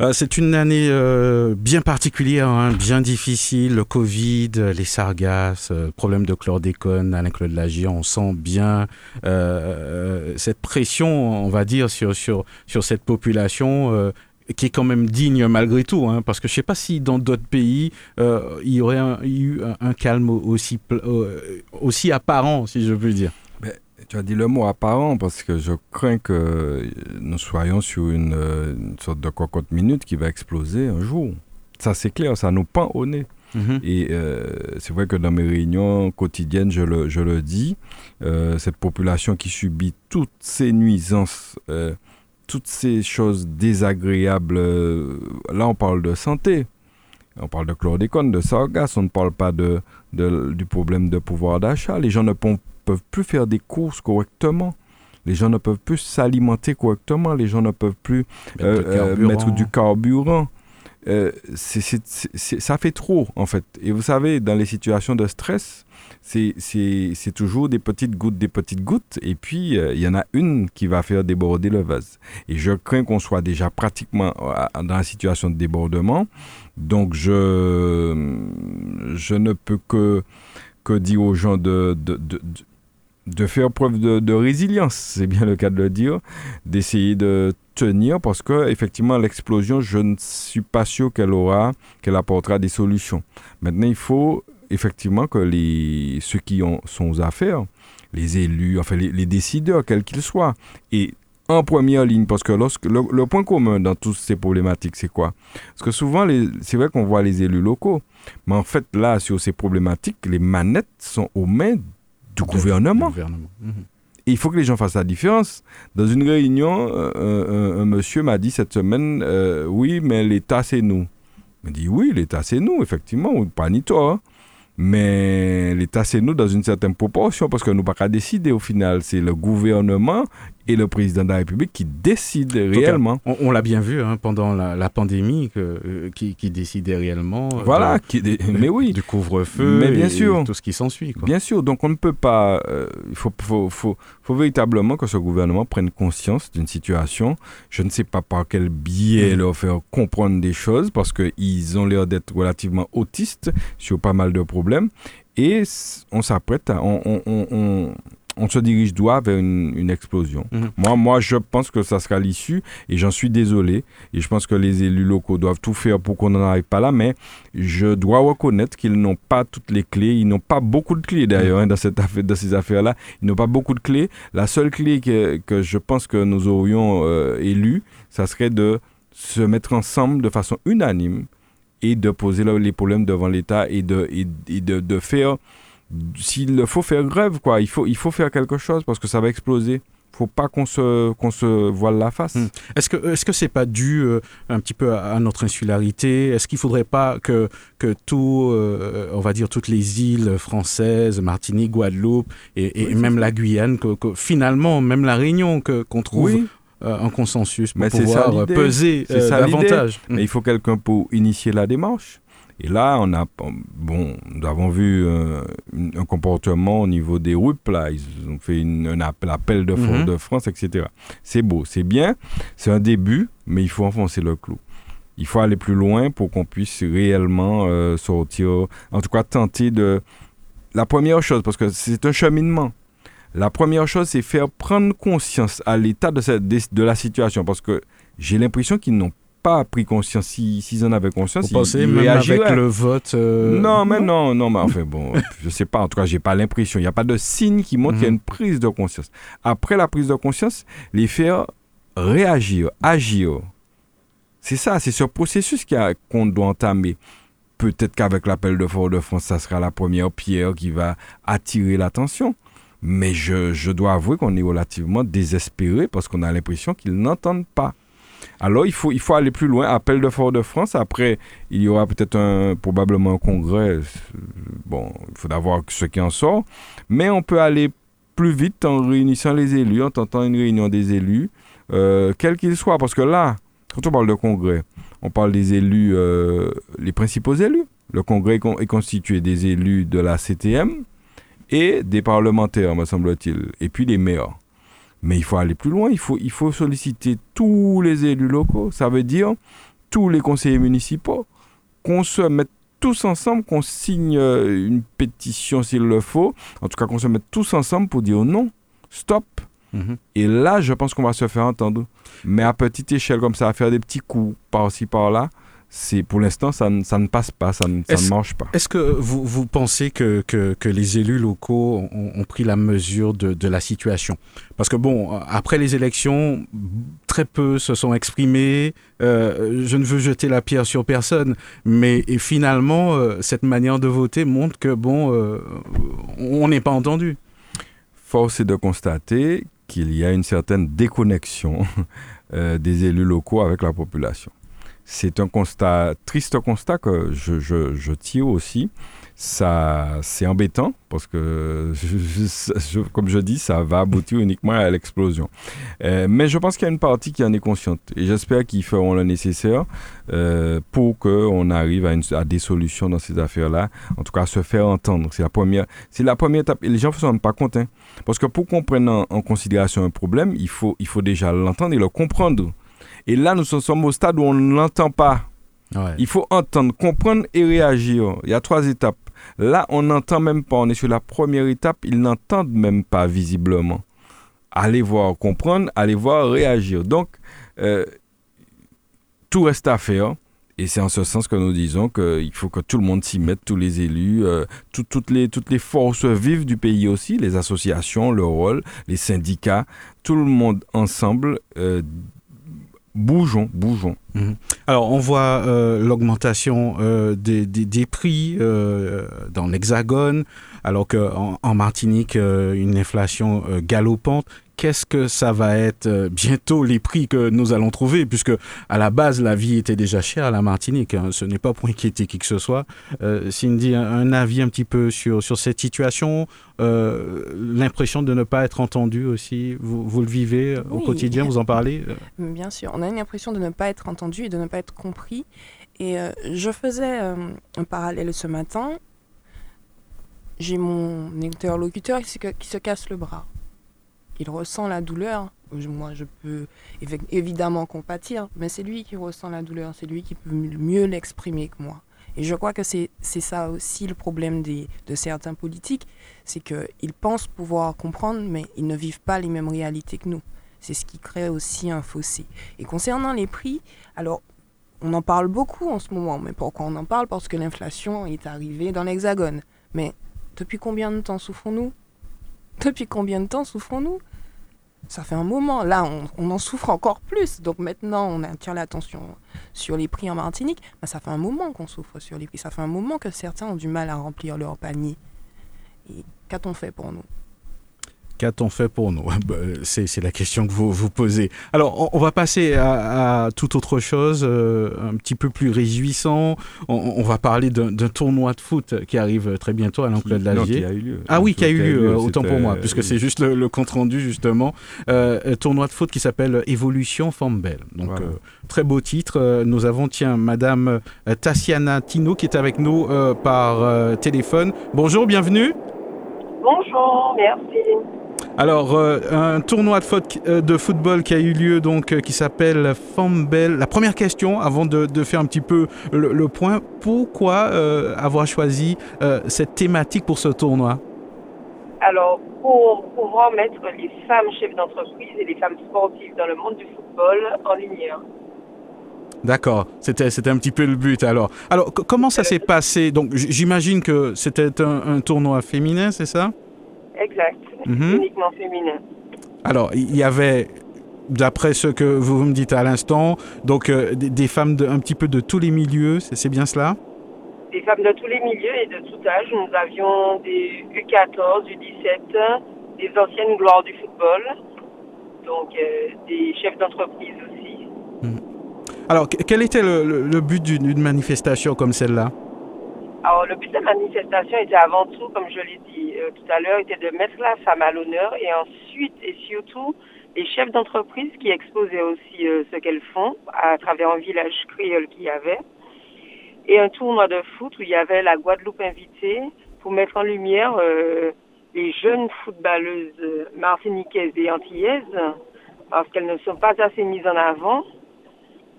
Euh, c'est une année euh, bien particulière, hein, bien difficile. Le Covid, les sargasses, euh, problème de chlordécone, Alain-Claude Lagier, on sent bien cette pression, on va dire, sur cette population qui est quand même digne malgré tout, hein, parce que je ne sais pas si dans d'autres pays, il y aurait eu un, calme aussi, aussi apparent, si je puis dire. Tu as dit le mot apparent parce que je crains que nous soyons sur une, sorte de cocotte minute qui va exploser un jour. Ça, c'est clair, ça nous pend au nez. Mhm. Et euh, c'est vrai que dans mes réunions quotidiennes, je le, je le dis, euh, cette population qui subit toutes ces nuisances, euh, toutes ces choses désagréables, là on parle de santé, on parle de chlordécone, de sargasse, on ne parle pas de, de du problème de pouvoir d'achat. Les gens ne, peuvent plus faire des courses correctement. Les gens ne peuvent plus s'alimenter correctement. Les gens ne peuvent plus mettre, euh, euh, du carburant. Euh, ça fait trop, en fait. Et vous savez, dans les situations de stress, c'est toujours des petites gouttes, des petites gouttes, et puis il y en a une qui va faire déborder le vase. Et je crains qu'on soit déjà pratiquement dans la situation de débordement. Donc je, je ne peux que, que dire aux gens de, de, de de faire preuve de, résilience, c'est bien le cas de le dire, d'essayer de tenir parce que effectivement l'explosion, je ne suis pas sûr qu'elle aura, qu'elle apportera des solutions. Maintenant, il faut effectivement que les, ceux qui ont, sont aux affaires, les élus, enfin les, décideurs, quels qu'ils soient, et en première ligne, parce que lorsque, le, point commun dans toutes ces problématiques, c'est quoi? Parce que souvent, c'est vrai qu'on voit les élus locaux, mais en fait, là, sur ces problématiques, les manettes sont aux mains du gouvernement. Mhm. il faut que les gens fassent la différence. Dans une réunion, euh, euh, un, monsieur m'a dit cette semaine, euh, oui, mais l'État, c'est nous. Il m'a dit, oui, l'État, c'est nous, effectivement, pas ni toi. Hein. Mais l'État, c'est nous dans une certaine proportion, parce que nous pas qu'à décider au final. C'est le gouvernement et le président de la République qui décide réellement. on, l'a bien vu hein, pendant la, pandémie, que, qui, qui, décidait réellement. Euh, voilà, qui, mais oui. Du couvre-feu mais bien sûr, tout ce qui s'ensuit. Bien sûr, donc on ne peut pas. Euh, il faut, faut, faut, faut, véritablement que ce gouvernement prenne conscience d'une situation. Je ne sais pas par quel biais mm. leur faire comprendre des choses, parce qu'ils ont l'air d'être relativement autistes sur pas mal de problèmes et on s'apprête à. On, on, se dirige droit vers une, explosion. Mhm. Moi, moi, je pense que ça sera l'issue et j'en suis désolé. Et je pense que les élus locaux doivent tout faire pour qu'on n'en arrive pas là. Mais je dois reconnaître qu'ils n'ont pas toutes les clés. Ils n'ont pas beaucoup de clés d'ailleurs hein, dans, cette affaire, dans ces affaires-là. Ils n'ont pas beaucoup de clés. La seule clé que, que je pense que nous aurions euh, élue, ça serait de se mettre ensemble de façon unanime et de poser les problèmes devant l'État et de, et, de, de, faire, s'il faut faire grève, quoi. Il faut, il faut faire quelque chose parce que ça va exploser faut pas qu'on se, qu'on se voile la face. Hmm. Est-ce que est-ce que c'est pas dû euh, un petit peu à, notre insularité? Est-ce qu'il faudrait pas que que tout, euh, on va dire toutes les îles françaises, Martinique, Guadeloupe et, même la Guyane, que, finalement même la Réunion, que qu'on trouve euh, un consensus pour pouvoir peser davantage? Mais il faut quelqu'un pour initier la démarche. Et là, on a, bon, nous avons vu euh, un comportement au niveau des RUP, là. Ils ont fait un appel, de, mhm. de France, etc. C'est beau, c'est bien, c'est un début, mais il faut enfoncer le clou. Il faut aller plus loin pour qu'on puisse réellement euh, sortir, en tout cas tenter de... La première chose, parce que c'est un cheminement. La première chose, c'est faire prendre conscience à l'état de, de la situation, parce que j'ai l'impression qu'ils n'ont pas pris conscience. S'ils en avaient conscience, Vous pensez même avec le vote euh, Non, mais non, non, mais enfin bon, je sais pas. En tout cas, j'ai pas l'impression. Il n'y a pas de signe qui montre qu'il y a mhm. une prise de conscience. Après la prise de conscience, les faire réagir, agir. C'est ça, c'est ce processus qu'on doit entamer. Peut-être qu'avec l'appel de Fort-de-France, ça sera la première pierre qui va attirer l'attention. Mais je, je dois avouer qu'on est relativement désespéré parce qu'on a l'impression qu'ils n'entendent pas. Alors, il faut, il faut aller plus loin. Appel de Fort-de-France. Après, il y aura peut-être un, probablement un congrès. Bon, il faudra voir ce qui en sort. Mais on peut aller plus vite en réunissant les élus, en tentant une réunion des élus, euh, quel qu'il soit. Parce que là, quand on parle de congrès, on parle des élus, euh, les principaux élus. Le congrès est constitué des élus de la CTM et des parlementaires, me semble-t-il, et puis les maires. Mais il faut aller plus loin, il faut, il faut solliciter tous les élus locaux, ça veut dire tous les conseillers municipaux, qu'on se mette tous ensemble, qu'on signe euh, une pétition s'il le faut, en tout cas qu'on se mette tous ensemble pour dire non, stop. Mhm. Et là, je pense qu'on va se faire entendre. Mais à petite échelle, comme ça, à faire des petits coups par-ci, par-là, c'est pour l'instant ça, ça, ne passe pas, ça ne, ça ne marche pas. Est-ce que vous, vous pensez que, que, que, les élus locaux ont, ont pris la mesure de, de, la situation? Parce que bon, après les élections, très peu se sont exprimés. Euh, je ne veux jeter la pierre sur personne, mais et finalement, euh, cette manière de voter montre que bon, euh, on n'est pas entendu. Force est de constater qu'il y a une certaine déconnexion des élus locaux avec la population c'est un constat, triste constat que je, tire aussi. Ça, c'est embêtant parce que, comme je dis, ça va aboutir uniquement à l'explosion. Euh, mais je pense qu'il y a une partie qui en est consciente et j'espère qu'ils feront le nécessaire euh, pour qu'on arrive à, à, des solutions dans ces affaires-là. En tout cas, se faire entendre. C'est la première, c'est la première étape. Et les gens ne sont pas contents parce que pour qu'on prenne en, en, considération un problème, il faut, il faut déjà l'entendre et le comprendre. Et là, nous sommes au stade où on ne l'entend pas. Il faut entendre, comprendre et réagir. Il y a trois étapes. Là, on n'entend même pas. On est sur la première étape. Ils n'entendent même pas visiblement. Allez voir, comprendre, allez voir, réagir. Donc, euh, tout reste à faire. Et c'est en ce sens que nous disons qu'il faut que tout le monde s'y mette, tous les élus, euh, toutes, les, toutes les forces vives du pays aussi, les associations, le rôle, les syndicats, tout le monde ensemble. Euh, bougeons, bougeons. Mhm. Alors, on voit euh, l'augmentation euh, des, prix euh, dans l'Hexagone, alors qu'en en Martinique, une inflation galopante qu'est-ce que ça va être euh, bientôt les prix que nous allons trouver, puisque à la base la vie était déjà chère à la Martinique. Hein. Ce n'est pas pour inquiéter qui que ce soit. Euh, Cindy, un, avis un petit peu sur, sur cette situation, euh, l'impression de ne pas être entendu aussi. Vous, vous le vivez au quotidien, vous en parlez? Bien sûr, on a une impression de ne pas être entendu et de ne pas être compris. Et je faisais un parallèle ce matin. J'ai mon interlocuteur qui se casse le bras il ressent la douleur. Moi, je peux évidemment compatir, mais c'est lui qui ressent la douleur, c'est lui qui peut mieux l'exprimer que moi. Et je crois que c'est ça aussi le problème des, de certains politiques, c'est qu'ils pensent pouvoir comprendre, mais ils ne vivent pas les mêmes réalités que nous. C'est ce qui crée aussi un fossé. Et concernant les prix, alors on en parle beaucoup en ce moment, mais pourquoi on en parle? Parce que l'inflation est arrivée dans l'Hexagone. Mais depuis combien de temps souffrons-nous? Depuis combien de temps souffrons-nous? Ça fait un moment. Là, on, en souffre encore plus. Donc maintenant, on attire l'attention sur les prix en Martinique. Mais ça fait un moment qu'on souffre sur les prix. Ça fait un moment que certains ont du mal à remplir leur panier. Et qu'a-t-on fait pour nous? Qu'a-t-on fait pour nous bah, C'est la question que vous vous posez. Alors, on, va passer à, à, toute autre chose, euh, un petit peu plus réjouissant. On, va parler d'un tournoi de foot qui arrive très bientôt à l'Enclos de l'Allier. Ah oui, qui a eu lieu, autant pour moi, puisque c'est juste le, compte rendu, justement. Euh, tournoi de foot qui s'appelle Évolution Fambelle. Donc, euh, très beau titre. Nous avons, tiens, Madame Tassiana Tino qui est avec nous par téléphone. Bonjour, bienvenue. Bonjour, merci. Alors, euh, un tournoi euh, de, football qui a eu lieu, donc, euh, qui s'appelle Fambel. La première question, avant de, faire un petit peu le, point, pourquoi avoir choisi cette thématique pour ce tournoi? Alors, pour pouvoir mettre les femmes chefs d'entreprise et les femmes sportives dans le monde du football en lumière. D'accord, c'était un petit peu le but alors. Alors comment ça s'est passé? Donc j'imagine que c'était un tournoi féminin, c'est ça? Exact. Mhm. uniquement féminin. Alors, il y avait, d'après ce que vous me dites à l'instant, donc euh, des, femmes de, un petit peu de tous les milieux, c'est bien cela? Des femmes de tous les milieux et de tout âge. Nous avions des U14, U17, des anciennes gloires du football, donc euh, des chefs d'entreprise aussi. Mhm. Alors, quel était le but d'une manifestation comme celle-là? Alors, le but de la manifestation était avant tout, comme je l'ai dit euh, tout à l'heure, était de mettre la femme à l'honneur et ensuite et surtout les chefs d'entreprise qui exposaient aussi euh, ce qu'elles font à travers un village créole qu'il y avait et un tournoi de foot où il y avait la Guadeloupe invitée pour mettre en lumière euh, les jeunes footballeuses martiniquaises et antillaises parce qu'elles ne sont pas assez mises en avant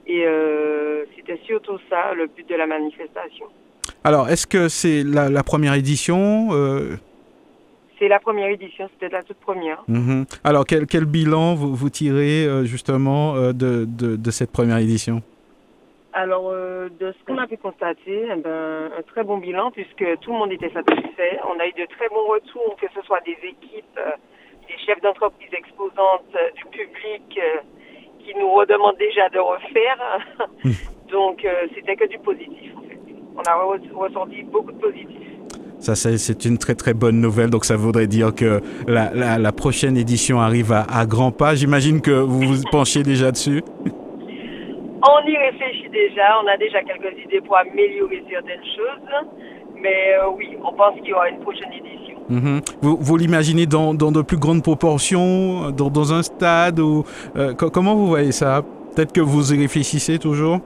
et c'était surtout ça le but de la manifestation. Alors, est-ce que c'est la, première édition euh? C'est la première édition, c'était la toute première. Mhm. Alors, quel, quel, bilan vous, vous tirez euh, justement euh, de, de, cette première édition? Alors, de ce qu'on a pu constater, eh ben, un très bon bilan puisque tout le monde était satisfait. On a eu de très bons retours, que ce soit des équipes, des chefs d'entreprise exposantes, du public qui nous redemandent déjà de refaire. Hum. Donc, c'était que du positif on a ressenti beaucoup de positifs. Ça, c'est une très très bonne nouvelle. Donc, ça voudrait dire que la, la, prochaine édition arrive à, à grands pas. J'imagine que vous vous penchiez déjà dessus. On y réfléchit déjà. On a déjà quelques idées pour améliorer certaines choses. Mais euh, oui, on pense qu'il y aura une prochaine édition. Mhm. Vous, vous l'imaginez dans, dans, de plus grandes proportions, dans, dans un stade ou euh, Comment vous voyez ça? Peut-être que vous y réfléchissez toujours?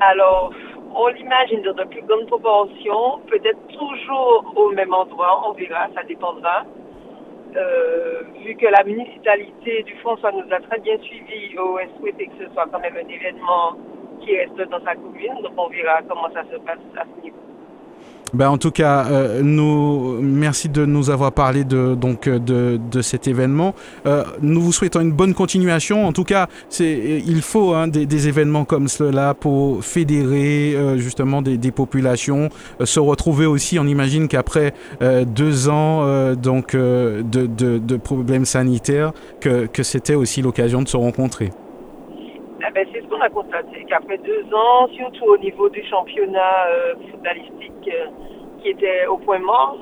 Alors, on l'imagine dans de plus grandes proportions, peut-être toujours au même endroit, on verra, ça dépendra. Euh, vu que la municipalité du François nous a très bien suivis, au souhaité que ce soit quand même un événement qui reste dans sa commune, donc on verra comment ça se passe à ce niveau. Ben, en tout cas, euh, nous, merci de nous avoir parlé de, donc, de, de cet événement. Euh, nous vous souhaitons une bonne continuation. En tout cas, il faut hein, des, événements comme cela pour fédérer euh, justement des, populations, se retrouver aussi. On imagine qu'après deux ans donc, de, de, problèmes sanitaires, que, que c'était aussi l'occasion de se rencontrer. Eh ben, c'est ce qu'on a constaté, qu'après deux ans, surtout au niveau du championnat footballistique, qui était au point mort,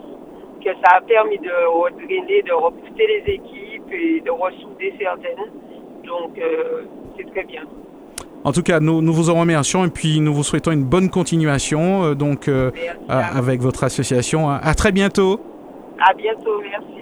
que ça a permis de redrainer, de repousser les équipes et de ressouder certaines. Donc, euh, c'est très bien. En tout cas, nous, nous, vous en remercions et puis nous vous souhaitons une bonne continuation euh, donc, euh, avec votre association. À très bientôt. À bientôt, merci.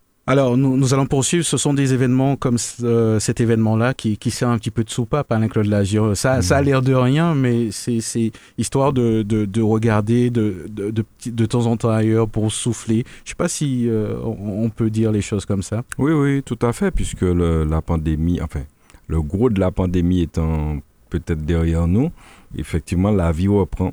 Alors, nous, allons poursuivre. Ce sont des événements comme euh, cet événement-là qui, qui sert un petit peu de soupape à Alain-Claude Lagier. Ça, ça a l'air de rien, mais c'est histoire de, de, regarder de, de, de, temps en temps ailleurs pour souffler. Je ne sais pas si euh, on, peut dire les choses comme ça. Oui, oui, tout à fait, puisque la pandémie, enfin, le gros de la pandémie étant peut-être derrière nous, effectivement, la vie reprend.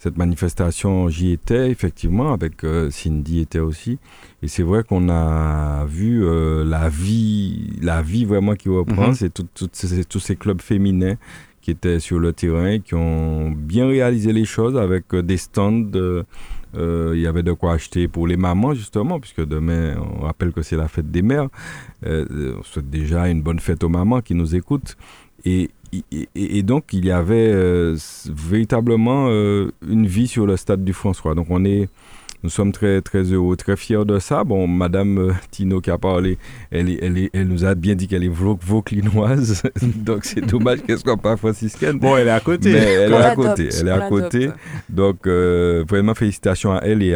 Cette manifestation, j'y étais effectivement, avec euh, Cindy était aussi. Et c'est vrai qu'on a vu euh, la vie, la vie vraiment qui reprend. Mhm. C'est tous ces clubs féminins qui étaient sur le terrain, qui ont bien réalisé les choses avec des stands. il y avait de quoi acheter pour les mamans, justement, puisque demain, on rappelle que c'est la fête des mères. on souhaite déjà une bonne fête aux mamans qui nous écoutent. Et, donc, il y avait euh, véritablement euh, une vie sur le stade du François. Donc, on est nous sommes très, très heureux, très fiers de ça. Bon, Madame euh, Tino qui a parlé, elle, elle, elle nous a bien dit qu'elle est vauclinoise. Donc, c'est dommage qu'elle soit pas franciscaine. Bon, elle est à côté. elle est à côté. Elle est à côté. Donc, euh, vraiment, félicitations à elle. Et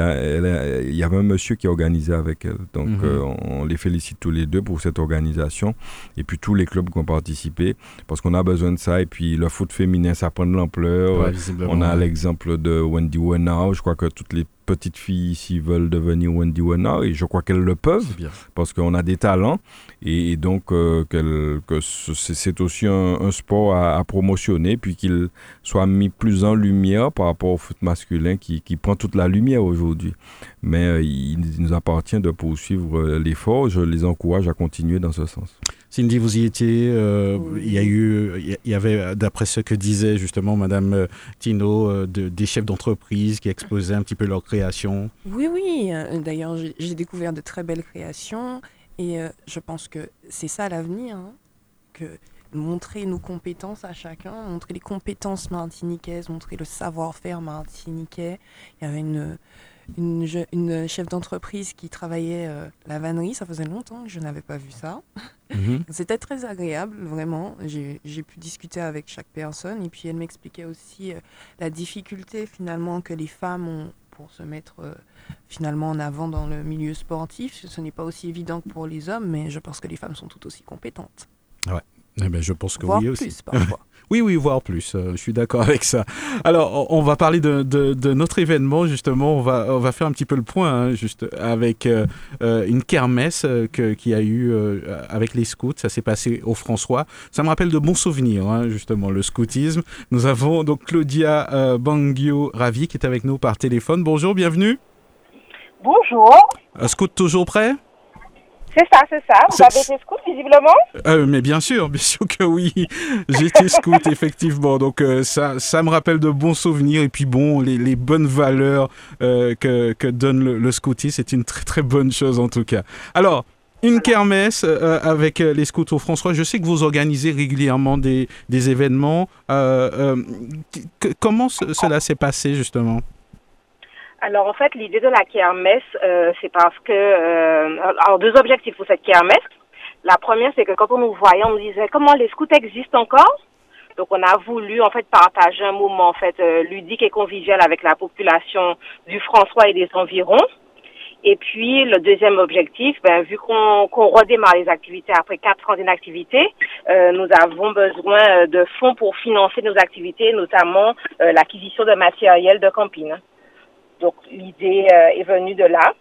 il y avait un monsieur qui a organisé avec elle. Donc, mhm. euh, on les félicite tous les deux pour cette organisation. Et puis, tous les clubs qui ont participé. Parce qu'on a besoin de ça. Et puis, le foot féminin, ça prend de l'ampleur. on a l'exemple de Wendy Wenau. Je crois que toutes les petites filles ici veulent devenir Wendy Wenner et je crois qu'elles le peuvent parce qu'on a des talents et, donc euh, que c'est aussi un, sport à, promotionner puis qu'il soit mis plus en lumière par rapport au foot masculin qui, qui prend toute la lumière aujourd'hui. Mais euh, il nous appartient de poursuivre euh, l'effort. Je les encourage à continuer dans ce sens. Cindy, vous y étiez. Il y a eu, il y avait, d'après ce que disait justement Madame Tino, de, des chefs d'entreprise qui exposaient un petit peu leur création. Oui, oui. D'ailleurs, j'ai découvert de très belles créations. Et euh, je pense que c'est ça l'avenir, hein, que montrer nos compétences à chacun, montrer les compétences martiniquaises, montrer le savoir-faire martiniquais. Il y avait une, une, une chef d'entreprise qui travaillait euh, la vannerie, ça faisait longtemps que je n'avais pas vu ça. Mhm. C'était très agréable, vraiment. J'ai pu discuter avec chaque personne et puis elle m'expliquait aussi euh, la difficulté finalement que les femmes ont pour se mettre euh, finalement en avant dans le milieu sportif. Ce n'est pas aussi évident que pour les hommes, mais je pense que les femmes sont tout aussi compétentes. Ouais. Eh ben, je pense que oui aussi. Plus, parfois. Oui, oui, voire plus. Euh, je suis d'accord avec ça. Alors, on va parler de, de, notre événement, justement. On va, on va faire un petit peu le point, hein, juste avec euh, euh, une kermesse qu'il qui a eu avec les scouts. Ça s'est passé au François. Ça me rappelle de bons souvenirs, hein, justement, le scoutisme. Nous avons donc Claudia Bangio Ravi qui est avec nous par téléphone. Bonjour, bienvenue. Bonjour. scout toujours prêt? C'est ça, c'est ça. Vous avez été scout, visiblement? Euh, Mais bien sûr, bien sûr que oui. J'étais scout, effectivement. Donc, euh, ça, ça me rappelle de bons souvenirs. Et puis, bon, les, les bonnes valeurs euh, que, que, donne le, le scoutisme, c'est une très, très bonne chose, en tout cas. Alors, une kermesse avec les scouts au François. Je sais que vous organisez régulièrement des, des événements. comment cela s'est passé, justement? Alors en fait, l'idée de la kermesse, euh, c'est parce que, euh, alors deux objectifs pour cette kermesse. La première, c'est que quand on nous voyait, on nous disait comment les scouts existent encore? Donc on a voulu en fait partager un moment en fait euh, ludique et convivial avec la population du François et des environs. Et puis le deuxième objectif, ben, vu qu'on redémarre les activités après quatre ans d'inactivité, euh, nous avons besoin de fonds pour financer nos activités, notamment l'acquisition de matériel de camping. Donc l'idée euh, est venue de là.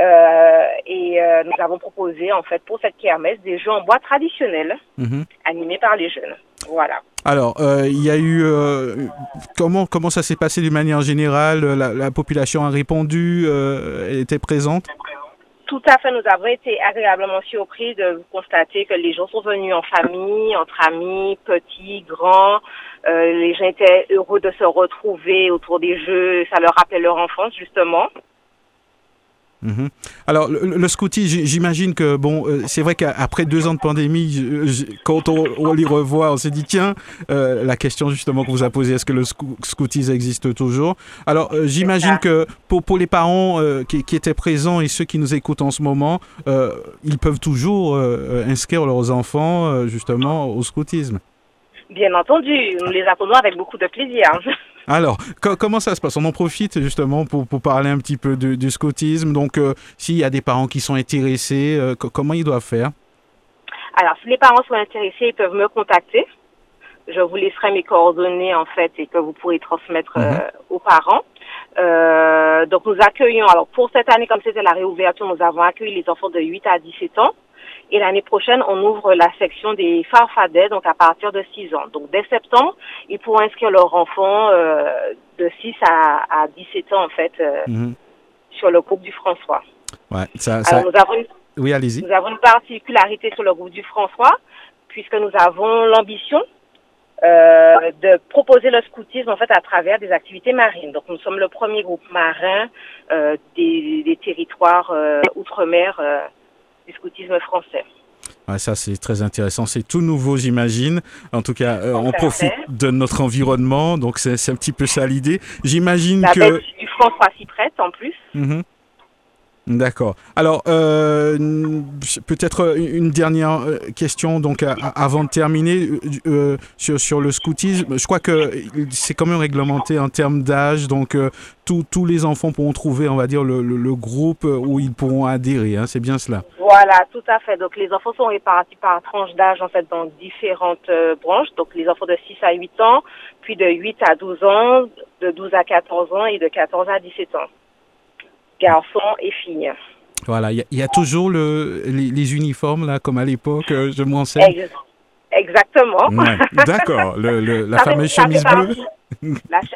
Euh, et euh, nous avons proposé en fait pour cette kermesse des jeux en bois traditionnels mhm. animés par les jeunes. Voilà. Alors, il y a eu comment comment ça s'est passé d'une manière générale? La, population a répondu, elle était présente? Tout à fait, nous avons été agréablement surpris de constater que les gens sont venus en famille, entre amis, petits, grands. Euh, les gens étaient heureux de se retrouver autour des jeux. Ça leur rappelait leur enfance, justement. Mhm. Alors, le, le scoutisme, j'imagine que, bon, euh, c'est vrai qu'après deux ans de pandémie, quand on, l'y revoit, on s'est dit, tiens, euh, la question justement que vous a posée, est-ce que le scoutisme existe toujours? Alors, j'imagine que pour, pour les parents qui, qui, étaient présents et ceux qui nous écoutent en ce moment, ils peuvent toujours inscrire leurs enfants justement au scoutisme. Bien entendu, nous les attendons avec beaucoup de plaisir. Alors, comment ça se passe? On en profite justement pour, pour parler un petit peu du scoutisme. Donc, euh, s'il y a des parents qui sont intéressés, euh, comment ils doivent faire? Alors, si les parents sont intéressés, ils peuvent me contacter. Je vous laisserai mes coordonnées en fait et que vous pourrez transmettre euh, mhm. aux parents. donc, nous accueillons, alors pour cette année, comme c'était la réouverture, nous avons accueilli les enfants de 8 à 17 ans. Et l'année prochaine, on ouvre la section des farfadets, donc à partir de 6 ans. Donc dès septembre, ils pourront inscrire leurs enfants euh, de 6 à, à 17 ans, en fait, euh, mhm. sur le groupe du François. Ouais, ça, ça... Alors, nous avons une... Oui, allez-y. Nous avons une particularité sur le groupe du François, puisque nous avons l'ambition euh, de proposer le scoutisme en fait à travers des activités marines. Donc nous sommes le premier groupe marin euh, des, des, territoires euh, outre-mer euh, du scoutisme français. Ouais, ça c'est très intéressant, c'est tout nouveau j'imagine. En tout cas, euh, on profite de notre environnement, donc c'est un petit peu ça l'idée. J'imagine que... du François s'y prête en plus. Mm D'accord. Alors, euh, peut-être une dernière euh, question, donc avant de terminer euh, sur, le scoutisme. Je crois que c'est quand même réglementé en termes d'âge, donc tous les enfants pourront trouver, on va dire, le, le, groupe où ils pourront adhérer. Hein, c'est bien cela. Voilà, tout à fait. Donc les enfants sont répartis par tranche d'âge en fait dans différentes branches. Donc les enfants de 6 à 8 ans, puis de 8 à 12 ans, de 12 à 14 ans et de 14 à 17 ans garçons et filles. Voilà, il y, a toujours le, les, uniformes, là, comme à l'époque, euh, je m'enseigne. Exactement. D'accord, le, la fameuse chemise bleue.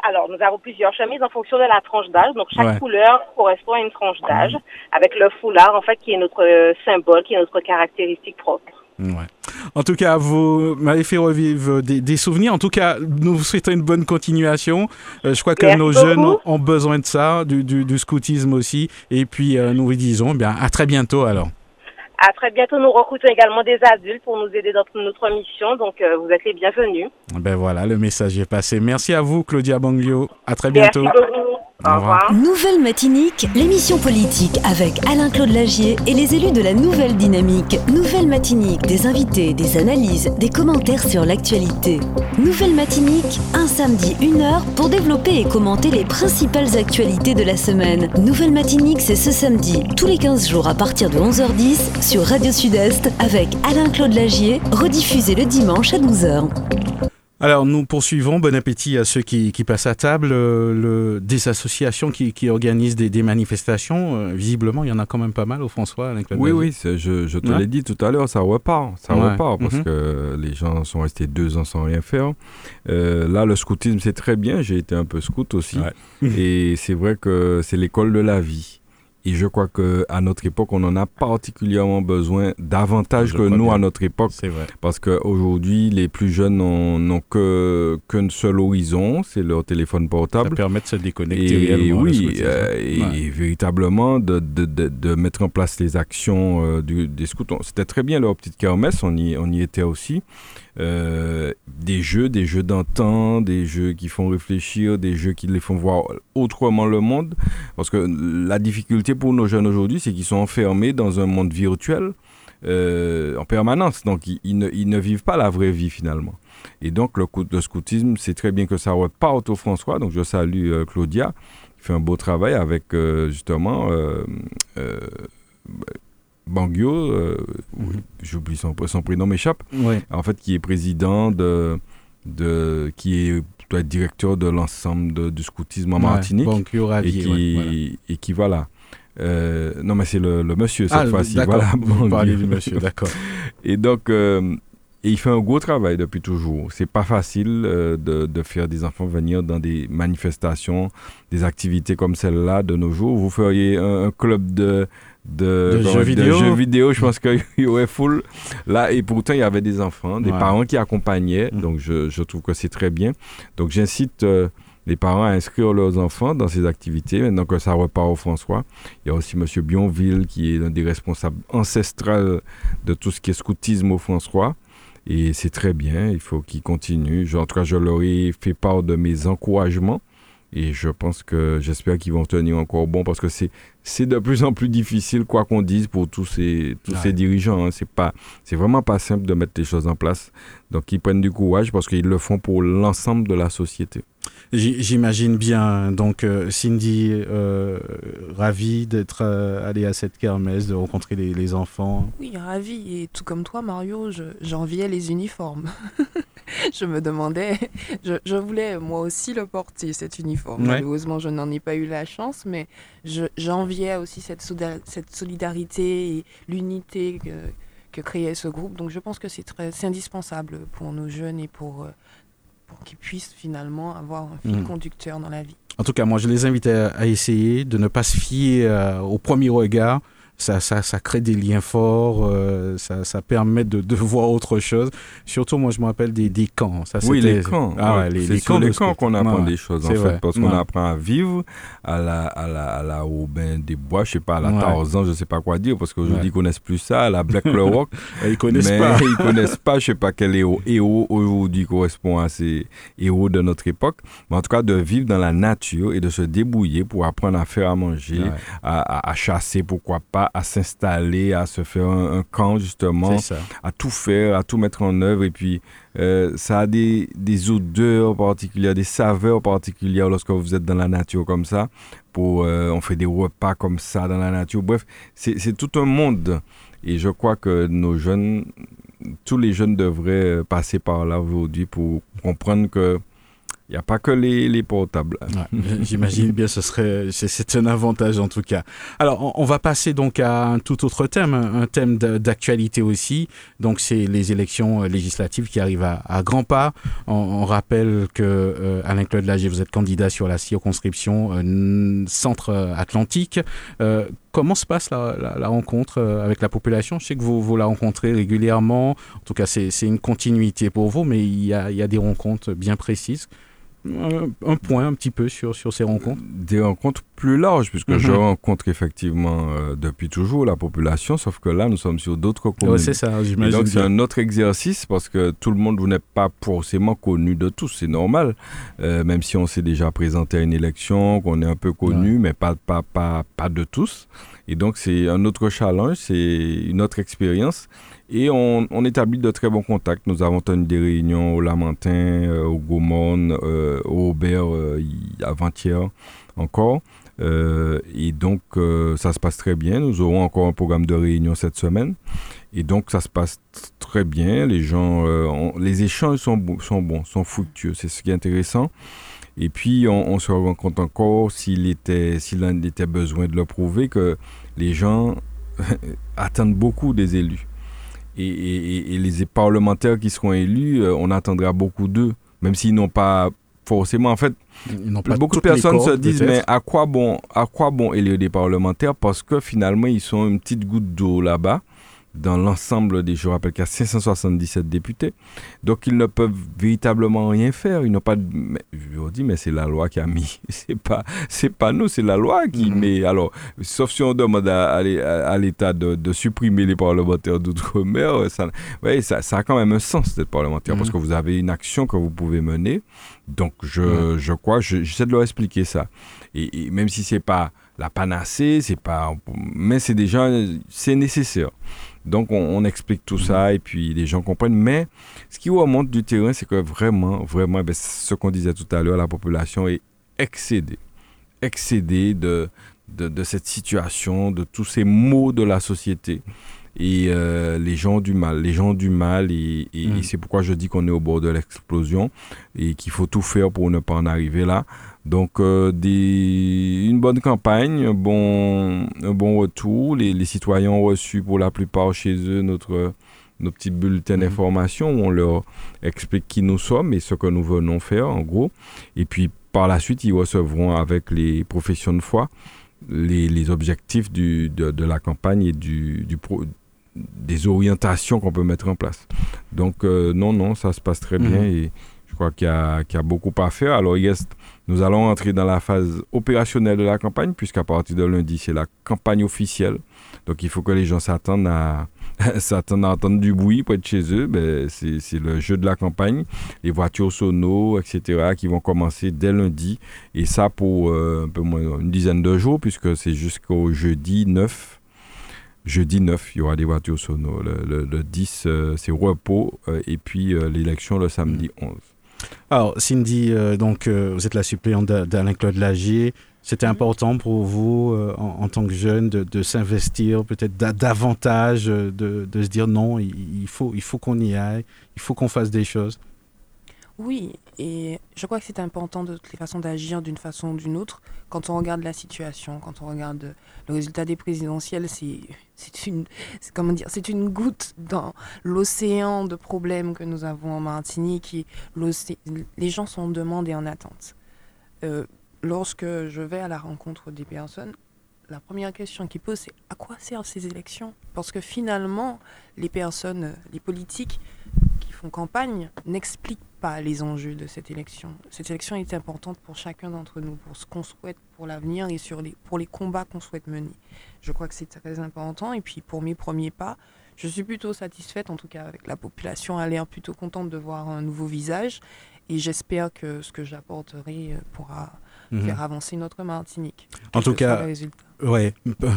alors, nous avons plusieurs chemises en fonction de la tranche d'âge. Donc, chaque couleur correspond à une tranche d'âge, avec le foulard, en fait, qui est notre symbole, qui est notre caractéristique propre. Ouais. En tout cas, vous m'avez fait revivre des, souvenirs. En tout cas, nous vous souhaitons une bonne continuation. Euh, je crois que nos jeunes ont besoin de ça, du, scoutisme aussi. Et puis, euh, nous vous disons bien, à très bientôt alors. À très bientôt. Nous recrutons également des adultes pour nous aider dans notre mission. Donc, euh, vous êtes les bienvenus. Ben voilà, le message est passé. Merci à vous, Claudia Banglio. À très bientôt. Merci beaucoup. Au revoir. Nouvelle Matinique, l'émission politique avec Alain-Claude Lagier et les élus de la Nouvelle Dynamique. Nouvelle Matinique, des invités, des analyses, des commentaires sur l'actualité. Nouvelle Matinique, un samedi, une heure pour développer et commenter les principales actualités de la semaine. Nouvelle Matinique, c'est ce samedi, tous les 15 jours à partir de 11h10 sur Radio Sud-Est avec Alain-Claude Lagier, rediffusé le dimanche à 12h. Alors nous poursuivons, bon appétit à ceux qui, passent à table, euh, le, des associations qui, organisent des, manifestations, euh, visiblement il y en a quand même pas mal au François. oui, oui, je, je, te l'ai dit tout à l'heure, ça repart, ça repart parce mhm. que les gens sont restés deux ans sans rien faire. Euh, là le scoutisme c'est très bien, j'ai été un peu scout aussi et c'est vrai que c'est l'école de la vie. Et je crois qu'à notre époque, on en a particulièrement besoin davantage que nous à notre époque. C'est vrai. Parce qu'aujourd'hui, les plus jeunes n'ont qu'un seul horizon, c'est leur téléphone portable. Ça permet de se déconnecter et, Oui, euh, et, véritablement de, de, de, mettre en place les actions euh, du, des scouts. C'était très bien leur petite kermesse, on y, on y était aussi. Euh, des jeux, des jeux d'antan, des jeux qui font réfléchir, des jeux qui les font voir autrement le monde. Parce que la difficulté pour nos jeunes aujourd'hui, c'est qu'ils sont enfermés dans un monde virtuel euh, en permanence. Donc, ils, ne, vivent pas la vraie vie finalement. Et donc, le, le scoutisme, c'est très bien que ça reparte au François. Donc, je salue euh, Claudia, qui fait un beau travail avec justement Bangio, euh, j'oublie son, son, prénom m'échappe, en fait, qui est président de, de qui est doit être directeur de l'ensemble du scoutisme en Martinique. et, qui, et qui, voilà. Euh, non, mais c'est le, monsieur cette ah, fois-ci. Voilà, parlez du monsieur, d'accord. et donc, euh, et il fait un gros travail depuis toujours. C'est pas facile de, de, faire des enfants venir dans des manifestations, des activités comme celle-là de nos jours. Vous feriez un club de de, jeux, vidéo. je pense qu'il y aurait full. Là, et pourtant, il y avait des enfants, des parents qui accompagnaient. Mm. Donc, je, je, trouve que c'est très bien. Donc, j'incite euh, les parents à inscrire leurs enfants dans ces activités. Maintenant que ça repart au François, il y a aussi M. Bionville, qui est l'un des responsables ancestrales de tout ce qui est scoutisme au François. Et c'est très bien, il faut qu'il continue. En tout cas, je leur ai fait part de mes encouragements. Et je pense que j'espère qu'ils vont tenir encore bon parce que c'est c'est de plus en plus difficile, quoi qu'on dise, pour tous ces, tous ces dirigeants. Hein. C'est pas, c'est vraiment pas simple de mettre les choses en place. Donc, ils prennent du courage parce qu'ils le font pour l'ensemble de la société. J'imagine bien. Donc, euh, Cindy, euh, ravie d'être euh, allée à cette kermesse, de rencontrer les, les, enfants. Oui, ravie. Et tout comme toi, Mario, j'enviais les uniformes. je me demandais, je, je, voulais moi aussi le porter, cet uniforme. Malheureusement, je n'en ai pas eu la chance, mais j'enviais aussi cette, cette solidarité et l'unité que créait ce groupe. Donc je pense que c'est indispensable pour nos jeunes et pour, pour qu'ils puissent finalement avoir un fil mmh. conducteur dans la vie. En tout cas, moi, je les invite à, essayer de ne pas se fier au premier regard ça, ça, ça, crée des liens forts, euh, ça, ça, permet de, de, voir autre chose. Surtout, moi, je me rappelle des, des camps. Ça, oui, les camps. Ah, ouais, les, les, camps, les camps qu'on apprend des choses, en fait, parce qu'on apprend à vivre à la, à la, à la Aubin des Bois, je sais pas, à la Tarzan, je sais pas quoi dire, parce qu'aujourd'hui, ils connaissent plus ça, à la Black Rock. ils connaissent mais pas. ils connaissent pas, je sais pas quel héros, héros aujourd'hui correspond à ces héros de notre époque. Mais en tout cas, de vivre dans la nature et de se débrouiller pour apprendre à faire à manger, à, à, à chasser, pourquoi pas, à s'installer, à se faire un, camp justement, à tout faire, à tout mettre en œuvre. Et puis, euh, ça a des, des, odeurs particulières, des saveurs particulières lorsque vous êtes dans la nature comme ça. Pour, euh, on fait des repas comme ça dans la nature. Bref, c'est tout un monde. Et je crois que nos jeunes, tous les jeunes devraient passer par là aujourd'hui pour comprendre que n'y a pas que les, les portables. J'imagine bien, ce serait, c'est un avantage en tout cas. Alors, on, va passer donc à un tout autre thème, un thème d'actualité aussi. Donc, c'est les élections législatives qui arrivent à, grands pas. On, rappelle que euh, Alain Claude Lager, vous êtes candidat sur la circonscription euh, Centre-Atlantique. Euh, comment se passe la, rencontre avec la population? Je sais que vous, vous la rencontrez régulièrement. En tout cas, c'est une continuité pour vous, mais il y a, il y a des rencontres bien précises un, point un petit peu sur, sur ces rencontres Des rencontres plus larges, puisque mhm. je rencontre effectivement euh, depuis toujours la population, sauf que là, nous sommes sur d'autres communes. c'est ça, j'imagine. Donc, c'est un autre exercice, parce que tout le monde, vous n'êtes pas forcément connu de tous, c'est normal, euh, même si on s'est déjà présenté à une élection, qu'on est un peu connu, mais pas, pas, pas, pas de tous. Et donc, c'est un autre challenge, c'est une autre expérience. Et on, établit de très bons contacts. Nous avons tenu des réunions au Lamentin, euh, au Gaumont, euh, au Aubert euh, avant-hier encore. et donc, ça se passe très bien. Nous aurons encore un programme de réunion cette semaine. Et donc, ça se passe très bien. Les gens, les échanges sont, bons, sont fructueux. C'est ce qui est intéressant. Et puis, on, se rend compte encore s'il était, s'il était besoin de le prouver que les gens attendent beaucoup des élus et, les parlementaires qui seront élus, euh, on attendra beaucoup d'eux, même s'ils n'ont pas forcément, en fait, beaucoup de personnes se disent, mais à quoi bon, à quoi bon élire des parlementaires? Parce que finalement, ils sont une petite goutte d'eau là-bas dans l'ensemble des, je rappelle qu'il y a 577 députés, donc ils ne peuvent véritablement rien faire. Ils n'ont pas, je vous dis, mais c'est la loi qui a mis. C'est pas, c'est pas nous, c'est la loi qui mhm. met. Alors, sauf si on demande à, l'État de, supprimer les parlementaires d'outre-mer, ça, ouais, ça, ça, a quand même un sens d'être parlementaire parce mhm. que vous avez une action que vous pouvez mener. Donc, je, je crois, j'essaie de leur expliquer ça. Et, et même si c'est pas la panacée, c'est pas, mais c'est déjà, c'est nécessaire. Donc, on, explique tout ça et puis les gens comprennent. Mais ce qui remonte du terrain, c'est que vraiment, vraiment, ben, ce qu'on disait tout à l'heure, la population est excédée. Excédée de, de, cette situation, de tous ces maux de la société. Et euh, les gens ont du mal, les gens ont du mal, et, mm. c'est pourquoi je dis qu'on est au bord de l'explosion et qu'il faut tout faire pour ne pas en arriver là. Donc, euh, des, une bonne campagne, un bon, un bon retour. Les, les, citoyens ont reçu pour la plupart chez eux notre, nos petits bulletins mhm. d'information où on leur explique qui nous sommes et ce que nous venons faire, en gros. Et puis, par la suite, ils recevront avec les professions de foi les, les objectifs du, de, de, la campagne et du, du des orientations qu'on peut mettre en place. Donc, euh, non, non, ça se passe très bien mhm. et je crois qu'il y, y, a beaucoup à faire. Alors, il reste nous allons entrer dans la phase opérationnelle de la campagne, puisqu'à partir de lundi, c'est la campagne officielle. Donc il faut que les gens s'attendent à, s'attendent à entendre du bruit pour être chez eux. Ben, c'est le jeu de la campagne. Les voitures sonos, etc., qui vont commencer dès lundi. Et ça pour euh, un peu moins une dizaine de jours, puisque c'est jusqu'au jeudi 9 jeudi 9, il y aura des voitures sonos. Le, 10, euh, c'est repos. Euh, et puis l'élection le samedi 11. Alors, Cindy, euh, donc, euh, vous êtes la suppléante d'Alain-Claude Lagier. C'était important pour vous, euh, en, tant que jeune, de, s'investir peut-être davantage, de, se dire non, il, faut, il faut qu'on y aille, il faut qu'on fasse des choses. Oui, et je crois que c'est important de toutes les façons d'agir d'une façon ou d'une autre. Quand on regarde la situation, quand on regarde le résultat des présidentielles, c'est une comment dire, c'est une goutte dans l'océan de problèmes que nous avons en Martinique. Les gens sont en demande et en attente. Euh, lorsque je vais à la rencontre des personnes, la première question qu'ils posent, c'est à quoi servent ces élections? Parce que finalement, les personnes, les politiques font campagne n'expliquent pas les enjeux de cette élection. Cette élection est importante pour chacun d'entre nous, pour ce qu'on souhaite pour l'avenir et pour les combats qu'on souhaite mener. Je crois que c'est très important. Et puis pour mes premiers pas, je suis plutôt satisfaite, en tout cas avec la population, a l'air plutôt contente de voir un nouveau visage. Et j'espère que ce que j'apporterai pourra mhm. faire avancer notre Martinique. En tout cas, ouais,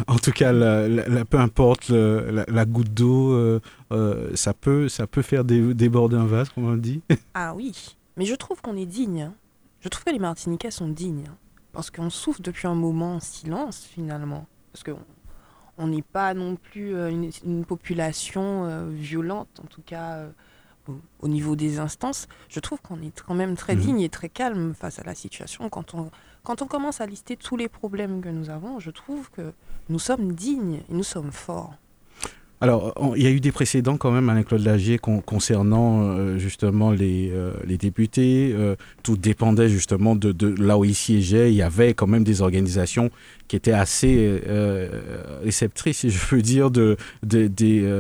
en tout cas, peu importe la, goutte d'eau, euh, euh, ça peut, ça peut faire déborder un vase, comme on dit. Ah oui, mais je trouve qu'on est digne. Hein. Je trouve que les Martiniquais sont dignes, hein. parce qu'on souffre depuis un moment en silence finalement, parce qu'on on n'est pas non plus euh, une, population violente, en tout cas au, niveau des instances, je trouve qu'on est quand même très mhm. digne et très calme face à la situation. Quand on, quand on commence à lister tous les problèmes que nous avons, je trouve que nous sommes dignes et nous sommes forts. Alors, il y a eu des précédents quand même, Alain-Claude Lagier, concernant euh, justement les, euh, députés. Euh, tout dépendait justement de, là où ils siégeaient. Il y avait quand même des organisations qui étaient assez réceptrices, si je peux dire, de, de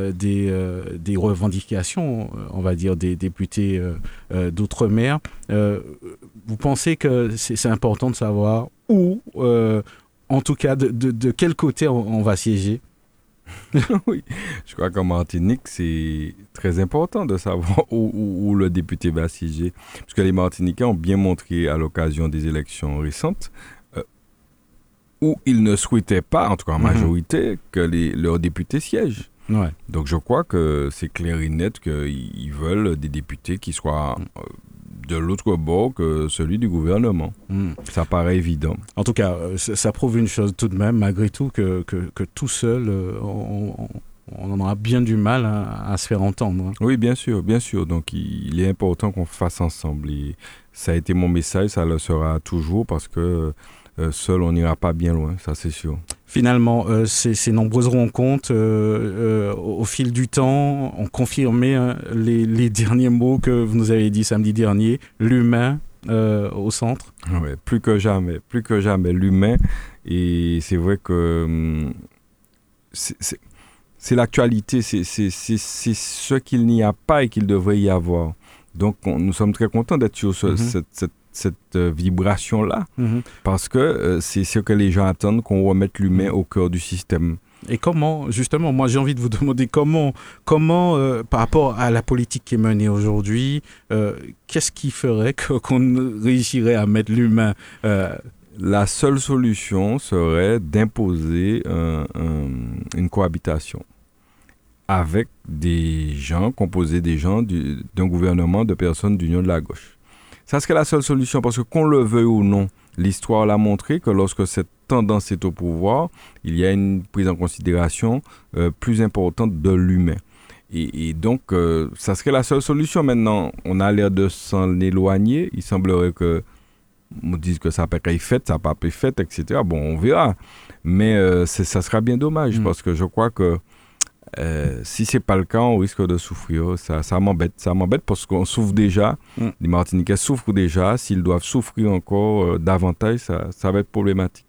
des, revendications, on va dire, des députés d'outre-mer. vous pensez que c'est important de savoir où, en tout cas, de quel côté on va siéger? oui, je crois qu'en Martinique, c'est très important de savoir où, le député va siéger. Parce que les Martiniquais ont bien montré à l'occasion des élections récentes euh, où ils ne souhaitaient pas, en tout cas en mhm. majorité, que les, leurs députés siègent. Ouais. Donc je crois que c'est clair et net qu'ils veulent des députés qui soient euh, de l'autre bord que celui du gouvernement. Hmm. Ça paraît évident. En tout cas, euh, ça, prouve une chose tout de même, malgré tout, que, que, tout seul, euh, on, en aura bien du mal à, se faire entendre. Hein. Oui, bien sûr, bien sûr. Donc, il, est important qu'on fasse ensemble. Et ça a été mon message, ça le sera toujours parce que seul, on n'ira pas bien loin, ça c'est sûr. Finalement, euh, ces, nombreuses rencontres euh, au, fil du temps ont confirmé hein, les, derniers mots que vous nous avez dit samedi dernier, l'humain au centre. Oui, plus que jamais, plus que jamais, l'humain. Et c'est vrai que hum, c'est l'actualité, c'est ce qu'il n'y a pas et qu'il devrait y avoir. Donc nous sommes très contents d'être sur ce, mm-hmm. cette cette euh, vibration-là, mhm. parce que euh, c'est ce que les gens attendent, qu'on remette l'humain au cœur du système. Et comment, justement, moi j'ai envie de vous demander comment, comment euh, par rapport à la politique qui est menée aujourd'hui, qu'est-ce qui ferait qu'on réussirait à mettre l'humain La seule solution serait d'imposer une cohabitation avec des gens, composés des gens d'un gouvernement de personnes d'union de la gauche. Ça serait la seule solution parce que qu'on le veuille ou non, l'histoire l'a montré que lorsque cette tendance est au pouvoir, il y a une prise en considération euh, plus importante de l'humain. Et, donc, euh, ça serait la seule solution. Maintenant, on a l'air de s'en éloigner. Il semblerait que on dise que ça peut être fait, ça peut pas être fait, etc. Bon, on verra. Mais euh, ça sera bien dommage mm. parce que je crois que euh, si c'est pas le cas, on risque de souffrir. Ça, ça m'embête. Ça m'embête parce qu'on souffre déjà. Mm. Les Martiniquais souffrent déjà. S'ils doivent souffrir encore euh, davantage, ça, ça, va être problématique.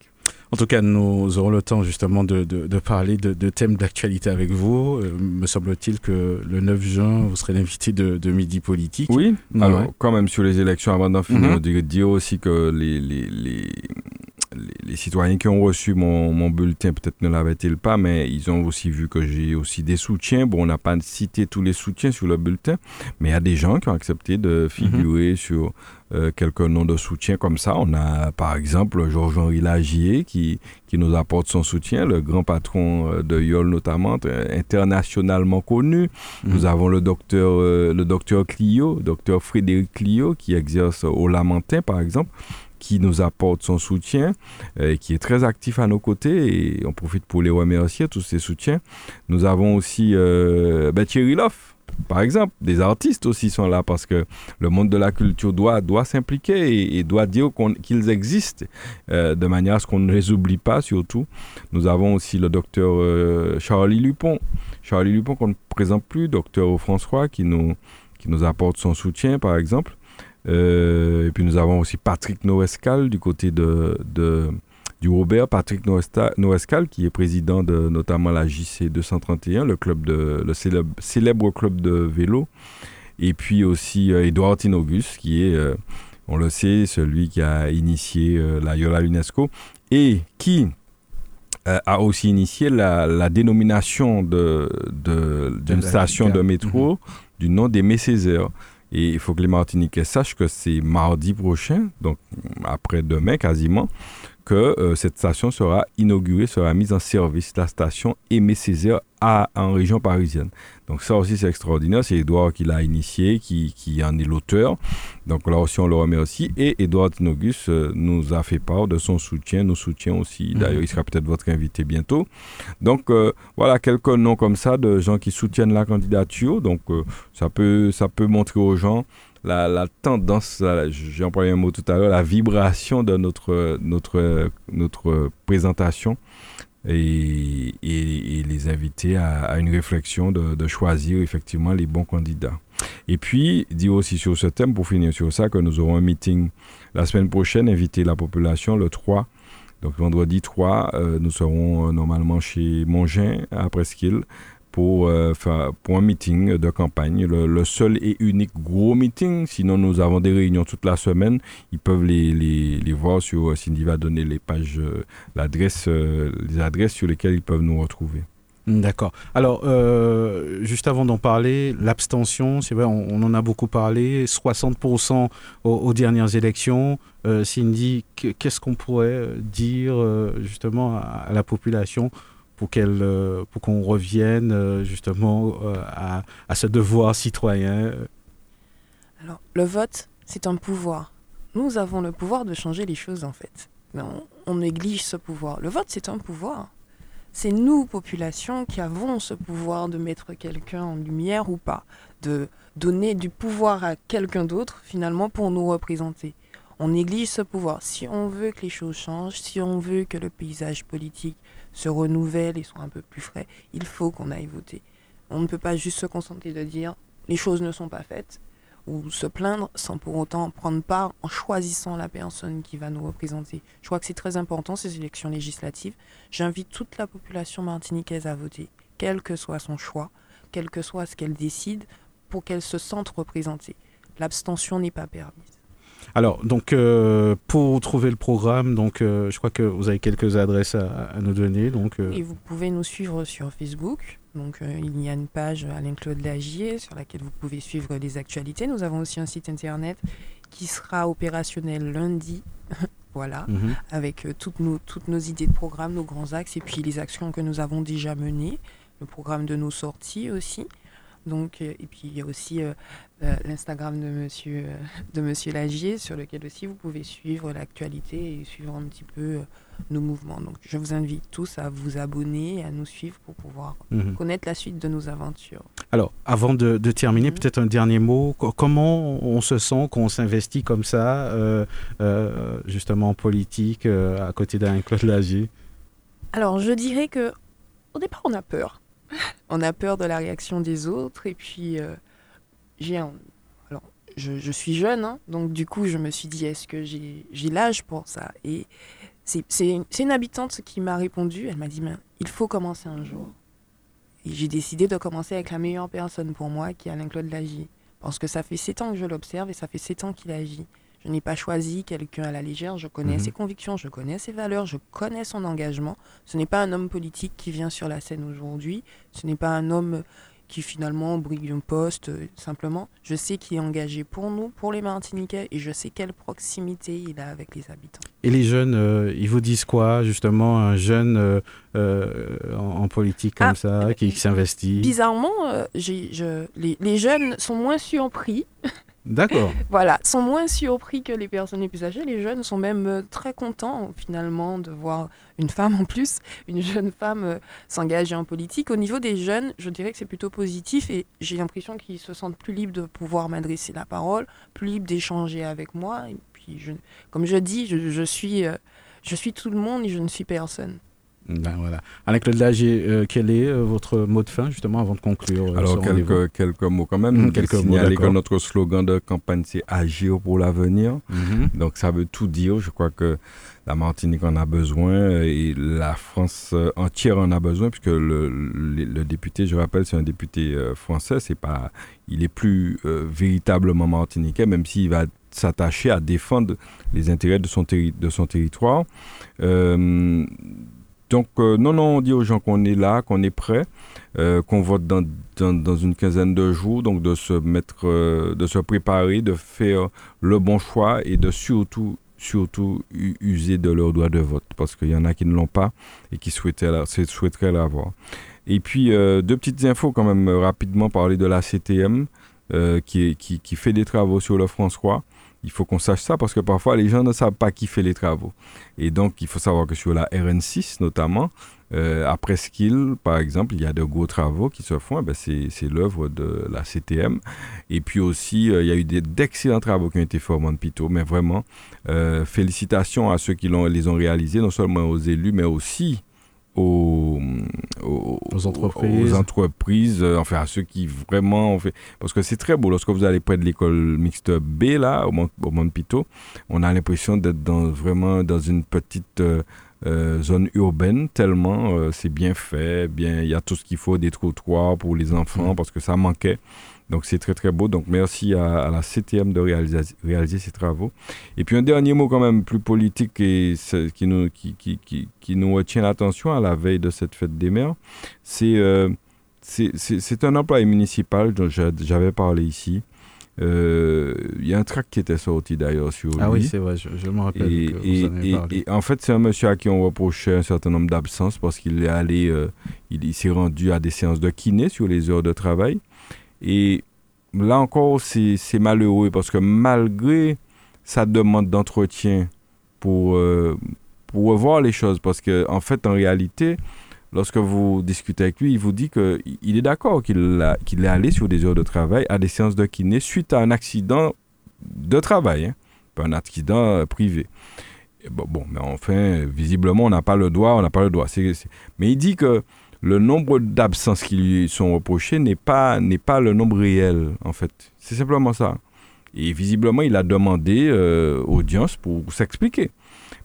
En tout cas, nous aurons le temps justement de, de, parler de, thèmes d'actualité avec vous. Euh, me semble-t-il que le 9 juin, vous serez l'invité de, Midi Politique. Oui, alors quand même sur les élections, avant d'en finir, mm-hmm. dire aussi que les, les, les les, citoyens qui ont reçu mon, bulletin peut-être ne l'avaient-ils pas, mais ils ont aussi vu que j'ai aussi des soutiens. Bon, on n'a pas cité tous les soutiens sur le bulletin, mais il y a des gens qui ont accepté de figurer mhm. sur euh, quelques noms de soutien comme ça. On a par exemple Georges-Henri Lagier qui, qui nous apporte son soutien, le grand patron euh, de YOL notamment, internationalement connu. Mhm. Nous avons le docteur, euh, le docteur Clio, docteur Frédéric Clio qui exerce au Lamentin par exemple qui nous apporte son soutien, euh, et qui est très actif à nos côtés, et on profite pour les remercier, tous ces soutiens. Nous avons aussi euh, ben, Thierry Loff, par exemple. Des artistes aussi sont là parce que le monde de la culture doit, doit s'impliquer et, doit dire qu'ils existent euh, de manière à ce qu'on ne les oublie pas surtout. Nous avons aussi le docteur Charlie Lupon. Charlie Lupon qu'on ne présente plus, docteur François, qui nous, qui nous apporte son soutien par exemple. Euh, et puis nous avons aussi Patrick Noescal du côté de, de du Robert Patrick Noescal, qui est président de notamment la JC 231, le, club de, le célèbre, club de vélo. Et puis aussi Edouard euh, Tinogus, qui est, euh, on le sait, celui qui a initié la Yola UNESCO et qui a aussi initié la, dénomination d'une de, station de métro mhm. du nom des Césaire. Et il faut que les Martiniquais sachent que c'est mardi prochain, donc après-demain quasiment, que euh, cette station sera inaugurée, sera mise en service, la station Aimé Césaire à, en région parisienne. Donc ça aussi c'est extraordinaire, c'est Edouard qui l'a initié, qui, qui, en est l'auteur. Donc là aussi on le remercie. Et Edouard Tinogus euh, nous a fait part de son soutien, nous soutient aussi. Mhm. D'ailleurs il sera peut-être votre invité bientôt. Donc euh, voilà quelques noms comme ça de gens qui soutiennent la candidature. Donc ça, peut, ça peut montrer aux gens la, tendance, j'ai employé un mot tout à l'heure, la vibration de notre, notre, notre présentation et, les inviter à, une réflexion de, choisir effectivement les bons candidats. Et puis, dire aussi sur ce thème, pour finir sur ça, que nous aurons un meeting la semaine prochaine, inviter la population le 3. Donc vendredi 3, euh, nous serons euh, normalement chez Mongin à Presqu'île pour, euh, pour un meeting de campagne, le, seul et unique gros meeting. Sinon, nous avons des réunions toute la semaine. Ils peuvent les voir sur, euh, Cindy va donner les pages, euh, l'adresse, les adresses sur lesquelles ils peuvent nous retrouver. D'accord. Alors, juste avant d'en parler, l'abstention, c'est vrai, on, en a beaucoup parlé, 60% aux, dernières élections. Cindy, qu'est-ce qu'on pourrait dire justement à la population pour qu'elle, euh, pour qu'on revienne euh, justement euh, à, à, ce devoir citoyen Alors, le vote, c'est un pouvoir. Nous avons le pouvoir de changer les choses en fait. Mais on, néglige ce pouvoir. Le vote, c'est un pouvoir. C'est nous, population, qui avons ce pouvoir de mettre quelqu'un en lumière ou pas, de donner du pouvoir à quelqu'un d'autre finalement pour nous représenter. On néglige ce pouvoir. Si on veut que les choses changent, si on veut que le paysage politique se renouvellent et sont un peu plus frais, il faut qu'on aille voter. On ne peut pas juste se concentrer de dire les choses ne sont pas faites ou se plaindre sans pour autant prendre part en choisissant la personne qui va nous représenter. Je crois que c'est très important ces élections législatives. J'invite toute la population martiniquaise à voter, quel que soit son choix, quel que soit ce qu'elle décide, pour qu'elle se sente représentée. L'abstention n'est pas permise. Alors, donc, euh, pour trouver le programme, donc, euh, je crois que vous avez quelques adresses à, nous donner. Donc, euh. Et vous pouvez nous suivre sur Facebook. Donc, il y a une page Alain-Claude Lagier sur laquelle vous pouvez suivre les actualités. Nous avons aussi un site internet qui sera opérationnel lundi. voilà, mhm. avec toutes, nos, toutes nos idées de programme, nos grands axes et puis les actions que nous avons déjà menées, le programme de nos sorties aussi. Donc, et puis il y a aussi euh, l'Instagram de Monsieur euh, de Monsieur Lagier, sur lequel aussi vous pouvez suivre l'actualité et suivre un petit peu euh, nos mouvements. Donc, je vous invite tous à vous abonner, à nous suivre pour pouvoir mhm. connaître la suite de nos aventures. Alors, avant de, terminer, mhm. peut-être un dernier mot. Comment on se sent qu'on s'investit comme ça, justement en politique, à côté d'un Claude Lagier? Alors, je dirais que au départ, on a peur. on a peur de la réaction des autres et puis j'ai alors je, suis jeune, hein, donc du coup je me suis dit est-ce que j'ai l'âge pour ça? Et c'est une habitante qui m'a répondu, elle m'a dit il faut commencer un jour. Et j'ai décidé de commencer avec la meilleure personne pour moi qui est Alain-Claude Lagy. Parce que ça fait sept ans que je l'observe et ça fait sept ans qu'il agit. Je n'ai pas choisi quelqu'un à la légère, je connais mhm. ses convictions, je connais ses valeurs, je connais son engagement. Ce n'est pas un homme politique qui vient sur la scène aujourd'hui, ce n'est pas un homme qui finalement brille un poste. Euh, simplement, je sais qu'il est engagé pour nous, pour les Martiniquais, et je sais quelle proximité il a avec les habitants. Et les jeunes, euh, ils vous disent quoi, justement, un jeune euh, en, politique comme ah, ça, qui, s'investit? Bizarrement, je, les, les, jeunes sont moins surpris D'accord. voilà, sont moins surpris que les personnes plus âgées. Les jeunes sont même euh, très contents finalement de voir une femme en plus, une jeune femme euh, s'engager en politique. Au niveau des jeunes, je dirais que c'est plutôt positif et j'ai l'impression qu'ils se sentent plus libres de pouvoir m'adresser la parole, plus libres d'échanger avec moi. Et puis, comme je dis, je, suis, euh, je suis tout le monde et je ne suis personne. Ben voilà. Alain-Claude euh, quel est euh, votre mot de fin, justement, avant de conclure euh, Alors, quelques, quelques mots quand même. Mmh, quelques signaler que notre slogan de campagne, c'est Agir pour l'avenir. Mhm. Donc, ça veut tout dire. Je crois que la Martinique en a besoin et la France entière en a besoin, puisque le, le, député, je rappelle, c'est un député français. C'est pas, il est plus véritablement martiniquais, même s'il va s'attacher à défendre les intérêts de son, de son territoire. Euh, donc, euh, non, non, on dit aux gens qu'on est là, qu'on est prêt, euh, qu'on vote dans, une quinzaine de jours, donc de se mettre, euh, de se préparer, de faire le bon choix et de surtout, surtout user de leur droit de vote, parce qu'il y en a qui ne l'ont pas et qui souhaiteraient, l'avoir. Et puis, deux petites infos quand même rapidement, parler de la CTM, qui, qui, qui, fait des travaux sur le François. Il faut qu'on sache ça parce que parfois les gens ne savent pas qui fait les travaux. Et donc il faut savoir que sur la RN6 notamment, euh, à Presqu'île par exemple, il y a de gros travaux qui se font. Eh ben, c'est l'œuvre de la CTM. Et puis aussi, euh, il y a eu d'excellents travaux qui ont été faits au Montpito. Mais vraiment, euh, félicitations à ceux qui les ont réalisés, non seulement aux élus, mais aussi aux, aux, entreprises, aux entreprises euh, enfin à ceux qui vraiment ont fait. Parce que c'est très beau, lorsque vous allez près de l'école mixte B, là, au, Mont, au on a l'impression d'être dans, vraiment dans une petite euh, euh, zone urbaine, tellement c'est bien fait, bien il y a tout ce qu'il faut, des trottoirs pour les enfants, mmh. parce que ça manquait. Donc c'est très très beau. Donc merci à, la CTM de réaliser, réaliser, ces travaux. Et puis un dernier mot quand même plus politique et qui nous, qui, qui, qui, qui nous retient l'attention à la veille de cette fête des mères, c'est euh, c'est un employé municipal dont j'avais parlé ici. Euh, il y a un tract qui était sorti d'ailleurs sur lui. Ah oui, c'est vrai, je, me rappelle. Et, et, et, en fait, c'est un monsieur à qui on reprochait un certain nombre d'absences parce qu'il est allé, euh, il s'est rendu à des séances de kiné sur les heures de travail. Et là encore, c'est malheureux parce que malgré sa demande d'entretien pour, euh, pour revoir les choses, parce qu'en en fait, en réalité, lorsque vous discutez avec lui, il vous dit qu'il est d'accord qu'il qu'il est allé sur des heures de travail à des séances de kiné suite à un accident de travail, hein, pas un accident euh, privé. bon, mais enfin, visiblement, on n'a pas le droit, on n'a pas le droit. Mais il dit que le nombre d'absences qui lui sont reprochées n'est pas, n'est pas le nombre réel, en fait. C'est simplement ça. Et visiblement, il a demandé euh, audience pour s'expliquer.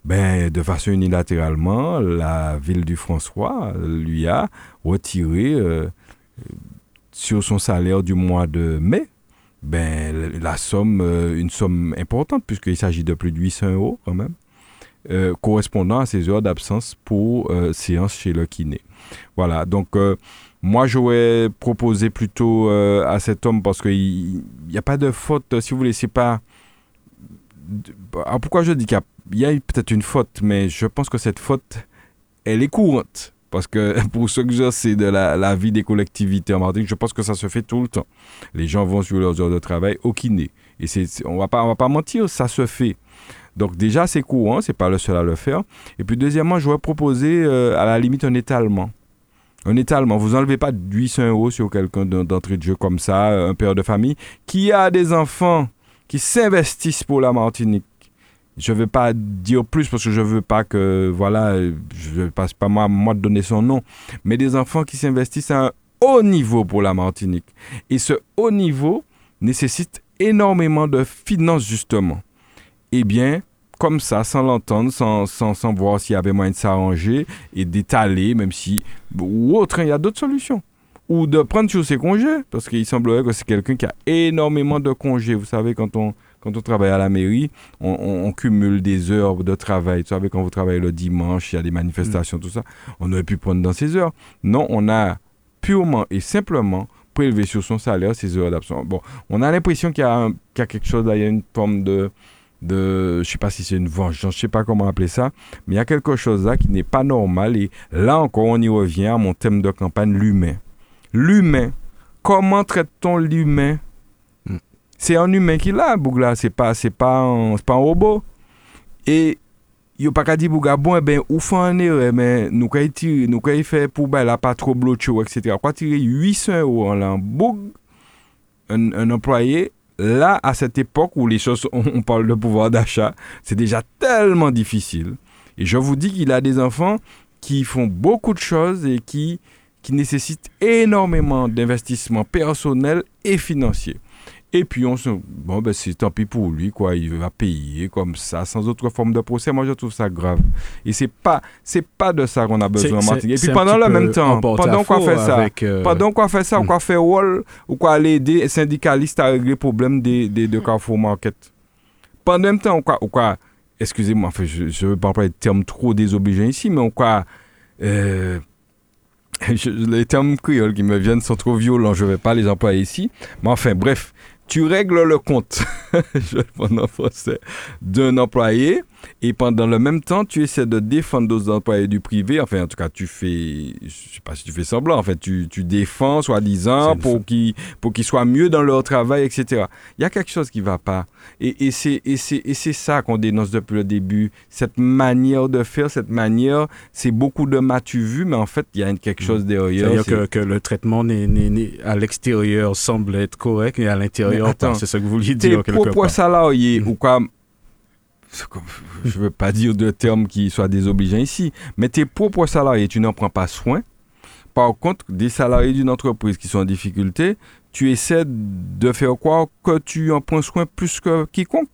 Ben, de façon unilatéralement, la ville du François lui a retiré euh, sur son salaire du mois de mai ben, la somme, euh, une somme importante, puisqu'il s'agit de plus de 800 euros quand même, correspondant à ses heures d'absence pour séance chez le kiné. Voilà, donc euh, moi j'aurais proposé plutôt euh, à cet homme parce qu'il n'y a pas de faute, si vous voulez, c'est pas... Alors pourquoi je dis qu'il y a, peut-être une faute, mais je pense que cette faute, elle est courante. Parce que pour ceux que je sais de la, vie des collectivités en Martinique, je pense que ça se fait tout le temps. Les gens vont sur leurs heures de travail au kiné. Et c'est, on on va pas mentir, ça se fait. Donc déjà, c'est courant, c'est pas le seul à le faire. Et puis deuxièmement, je vais proposer euh, à la limite un étalement. Un étalement. Vous n'enlevez pas 800 euros sur quelqu'un d'entrée de jeu comme ça, un père de famille, qui a des enfants qui s'investissent pour la Martinique. Je ne vais pas dire plus parce que je ne veux pas que, voilà, je ne passe pas moi, moi de donner son nom, mais des enfants qui s'investissent à un haut niveau pour la Martinique. Et ce haut niveau nécessite énormément de finances, justement. Eh bien, comme ça, sans l'entendre, sans, sans, sans, voir s'il y avait moyen de s'arranger et d'étaler, même si. Ou autre, hein, il y a d'autres solutions. Ou de prendre sur ses congés, parce qu'il semblerait que c'est quelqu'un qui a énormément de congés. Vous savez, quand on, quand on travaille à la mairie, on, cumule des heures de travail. Vous savez, quand vous travaillez le dimanche, il y a des manifestations, mm. tout ça. On aurait pu prendre dans ces heures. Non, on a purement et simplement prélevé sur son salaire ces heures d'absence. Bon, on a l'impression qu'il y, y, a quelque chose, il y a une forme de de, je sais pas si c'est une vengeance, je sais pas comment appeler ça, mais il y a quelque chose là qui n'est pas normal et là encore on y revient à mon thème de campagne, l'humain. L'humain. Comment traite-t-on l'humain? Hmm. c'est un humain qui l'a, Bougla, c'est pas, c'est pas, un, pas un robot. Et yo pas qu'à dire Bougla, bon, eh ben, ou fait un erreur, mais nous quand il nous il fait pour ben, là, pas trop bloqué, etc. Quoi tirer 800 euros en l'an, un, un employé, là, à cette époque où les choses, on parle de pouvoir d'achat, c'est déjà tellement difficile. Et je vous dis qu'il a des enfants qui font beaucoup de choses et qui, qui nécessitent énormément d'investissements personnels et financiers. Et puis on se bon ben c'est tant pis pour lui quoi, il va payer comme ça sans autre forme de procès. Moi je trouve ça grave. Et c'est pas c'est pas de ça qu'on a besoin en Et puis pendant le même temps, pendant qu'on fait ça, euh, pendant qu'on fait ça, on quoi faire wall ou quoi aller aider les syndicalistes à régler le problème des des de Carrefour Market. Pendant le même temps, on quoi ou quoi excusez-moi, enfin, je ne veux pas parler de termes trop désobligeants ici, mais on quoi euh, les termes créoles qui me viennent sont trop violents, je ne vais pas les employer ici. Mais enfin, bref, tu règles le compte, je en français, d'un employé et pendant le même temps, tu essaies de défendre d'autres employés du privé. Enfin, en tout cas, tu fais, je sais pas si tu fais semblant, en fait, tu, tu défends, soi-disant, pour qu'ils soient mieux dans leur travail, etc. Il y a quelque chose qui va pas. Et, et c'est ça qu'on dénonce depuis le début. Cette manière de faire, cette manière, c'est beaucoup de m'as-tu vu, mais en fait, il y a quelque chose derrière. C'est-à-dire que, que, le traitement à l'extérieur semble être correct et à l'intérieur, c'est ce que vous vouliez dire. Tes propres salariés mmh. ou quoi je ne veux pas dire de termes qui soient désobligeants ici, mais tes propres salariés, tu n'en prends pas soin. Par contre, des salariés d'une entreprise qui sont en difficulté, tu essaies de faire croire que tu en prends soin plus que quiconque.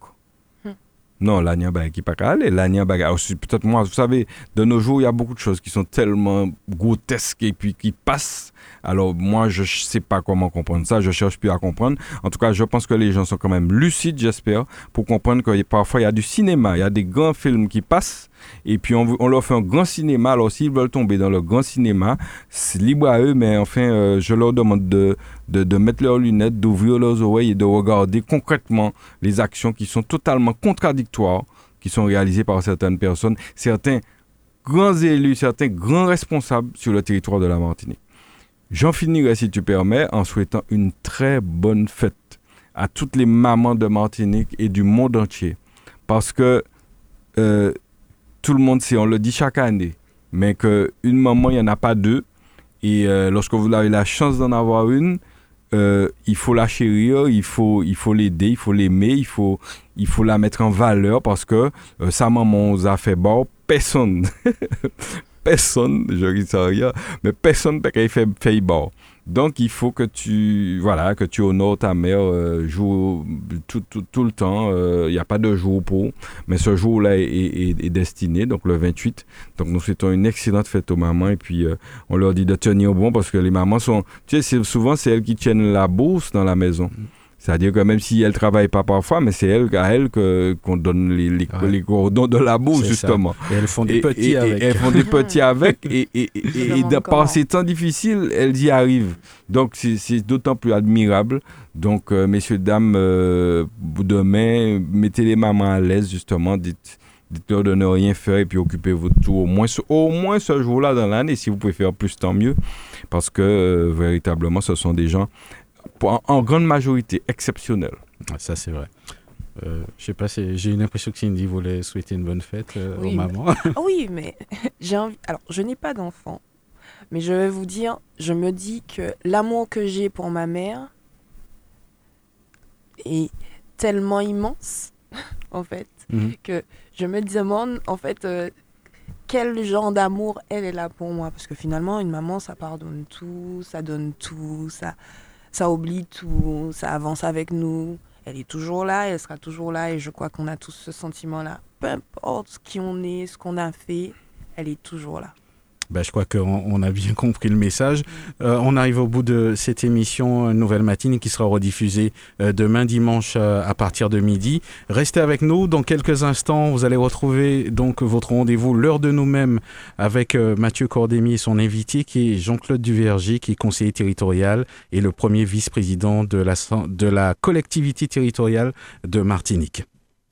Non, l'agneau qui pas aller. L'agneau peut-être moi, vous savez, de nos jours, il y a beaucoup de choses qui sont tellement grotesques et puis qui passent alors moi, je ne sais pas comment comprendre ça, je cherche plus à comprendre. En tout cas, je pense que les gens sont quand même lucides, j'espère, pour comprendre que parfois il y a du cinéma, il y a des grands films qui passent, et puis on, leur fait un grand cinéma. Alors s'ils veulent tomber dans le grand cinéma, c'est libre à eux, mais enfin, euh, je leur demande de, de, mettre leurs lunettes, d'ouvrir leurs oreilles et de regarder concrètement les actions qui sont totalement contradictoires, qui sont réalisées par certaines personnes, certains grands élus, certains grands responsables sur le territoire de la Martinique. J'en finirai, si tu permets, en souhaitant une très bonne fête à toutes les mamans de Martinique et du monde entier. Parce que euh, tout le monde sait, on le dit chaque année, mais qu'une maman, il n'y en a pas deux. Et euh, lorsque vous avez la chance d'en avoir une, euh, il faut la chérir, il faut il faut l'aider, il faut l'aimer, il faut il faut la mettre en valeur parce que sa maman nous a fait bon, personne personne, je dis ça rien, mais personne peut fait, fait bord. Donc il faut que tu voilà que tu honores ta mère euh, jour, tout, tout, tout, le temps. Il euh, n'y a pas de jour pour, mais ce jour-là est, destiné, donc le 28. Donc nous souhaitons une excellente fête aux mamans et puis euh, on leur dit de tenir bon parce que les mamans sont, tu sais, souvent c'est elles qui tiennent la bourse dans la maison. C'est-à-dire que même si elle travaille pas parfois, mais c'est elle à elle qu'on donne les, les, les, cordons de la bourse, justement. Et elles font des petits avec. elles font des petits avec. Et, et, et, par ces temps difficiles, elles y arrivent. Donc, c'est d'autant plus admirable. Donc, euh, messieurs, dames, euh, demain, mettez les mamans à l'aise, justement. Dites, dites-leur de ne rien faire et puis occupez-vous de tout. Au moins, au moins ce jour-là dans l'année. Si vous pouvez faire plus, tant mieux. Parce que, euh, véritablement, ce sont des gens en, grande majorité exceptionnel. Ça, c'est vrai. Euh, je sais pas, j'ai une impression que Cindy voulait souhaiter une bonne fête euh, aux mamans. Ah oui, mais j'ai envie. Alors, je n'ai pas d'enfant, mais je vais vous dire, je me dis que l'amour que j'ai pour ma mère est tellement immense, en fait, mhm. que je me demande, en fait, euh, quel genre d'amour elle est là pour moi. Parce que finalement, une maman, ça pardonne tout, ça donne tout, ça ça oublie tout, ça avance avec nous. Elle est toujours là, elle sera toujours là et je crois qu'on a tous ce sentiment-là. Peu importe qui on est, ce qu'on a fait, elle est toujours là. Ben, je crois qu'on a bien compris le message. Euh, on arrive au bout de cette émission Nouvelle Matinée qui sera rediffusée euh, demain dimanche euh, à partir de midi. Restez avec nous. Dans quelques instants, vous allez retrouver donc votre rendez-vous l'heure de nous-mêmes avec Mathieu Cordémy et son invité qui est Jean-Claude Duvergy qui est conseiller territorial et le premier vice-président de la, de la collectivité territoriale de Martinique.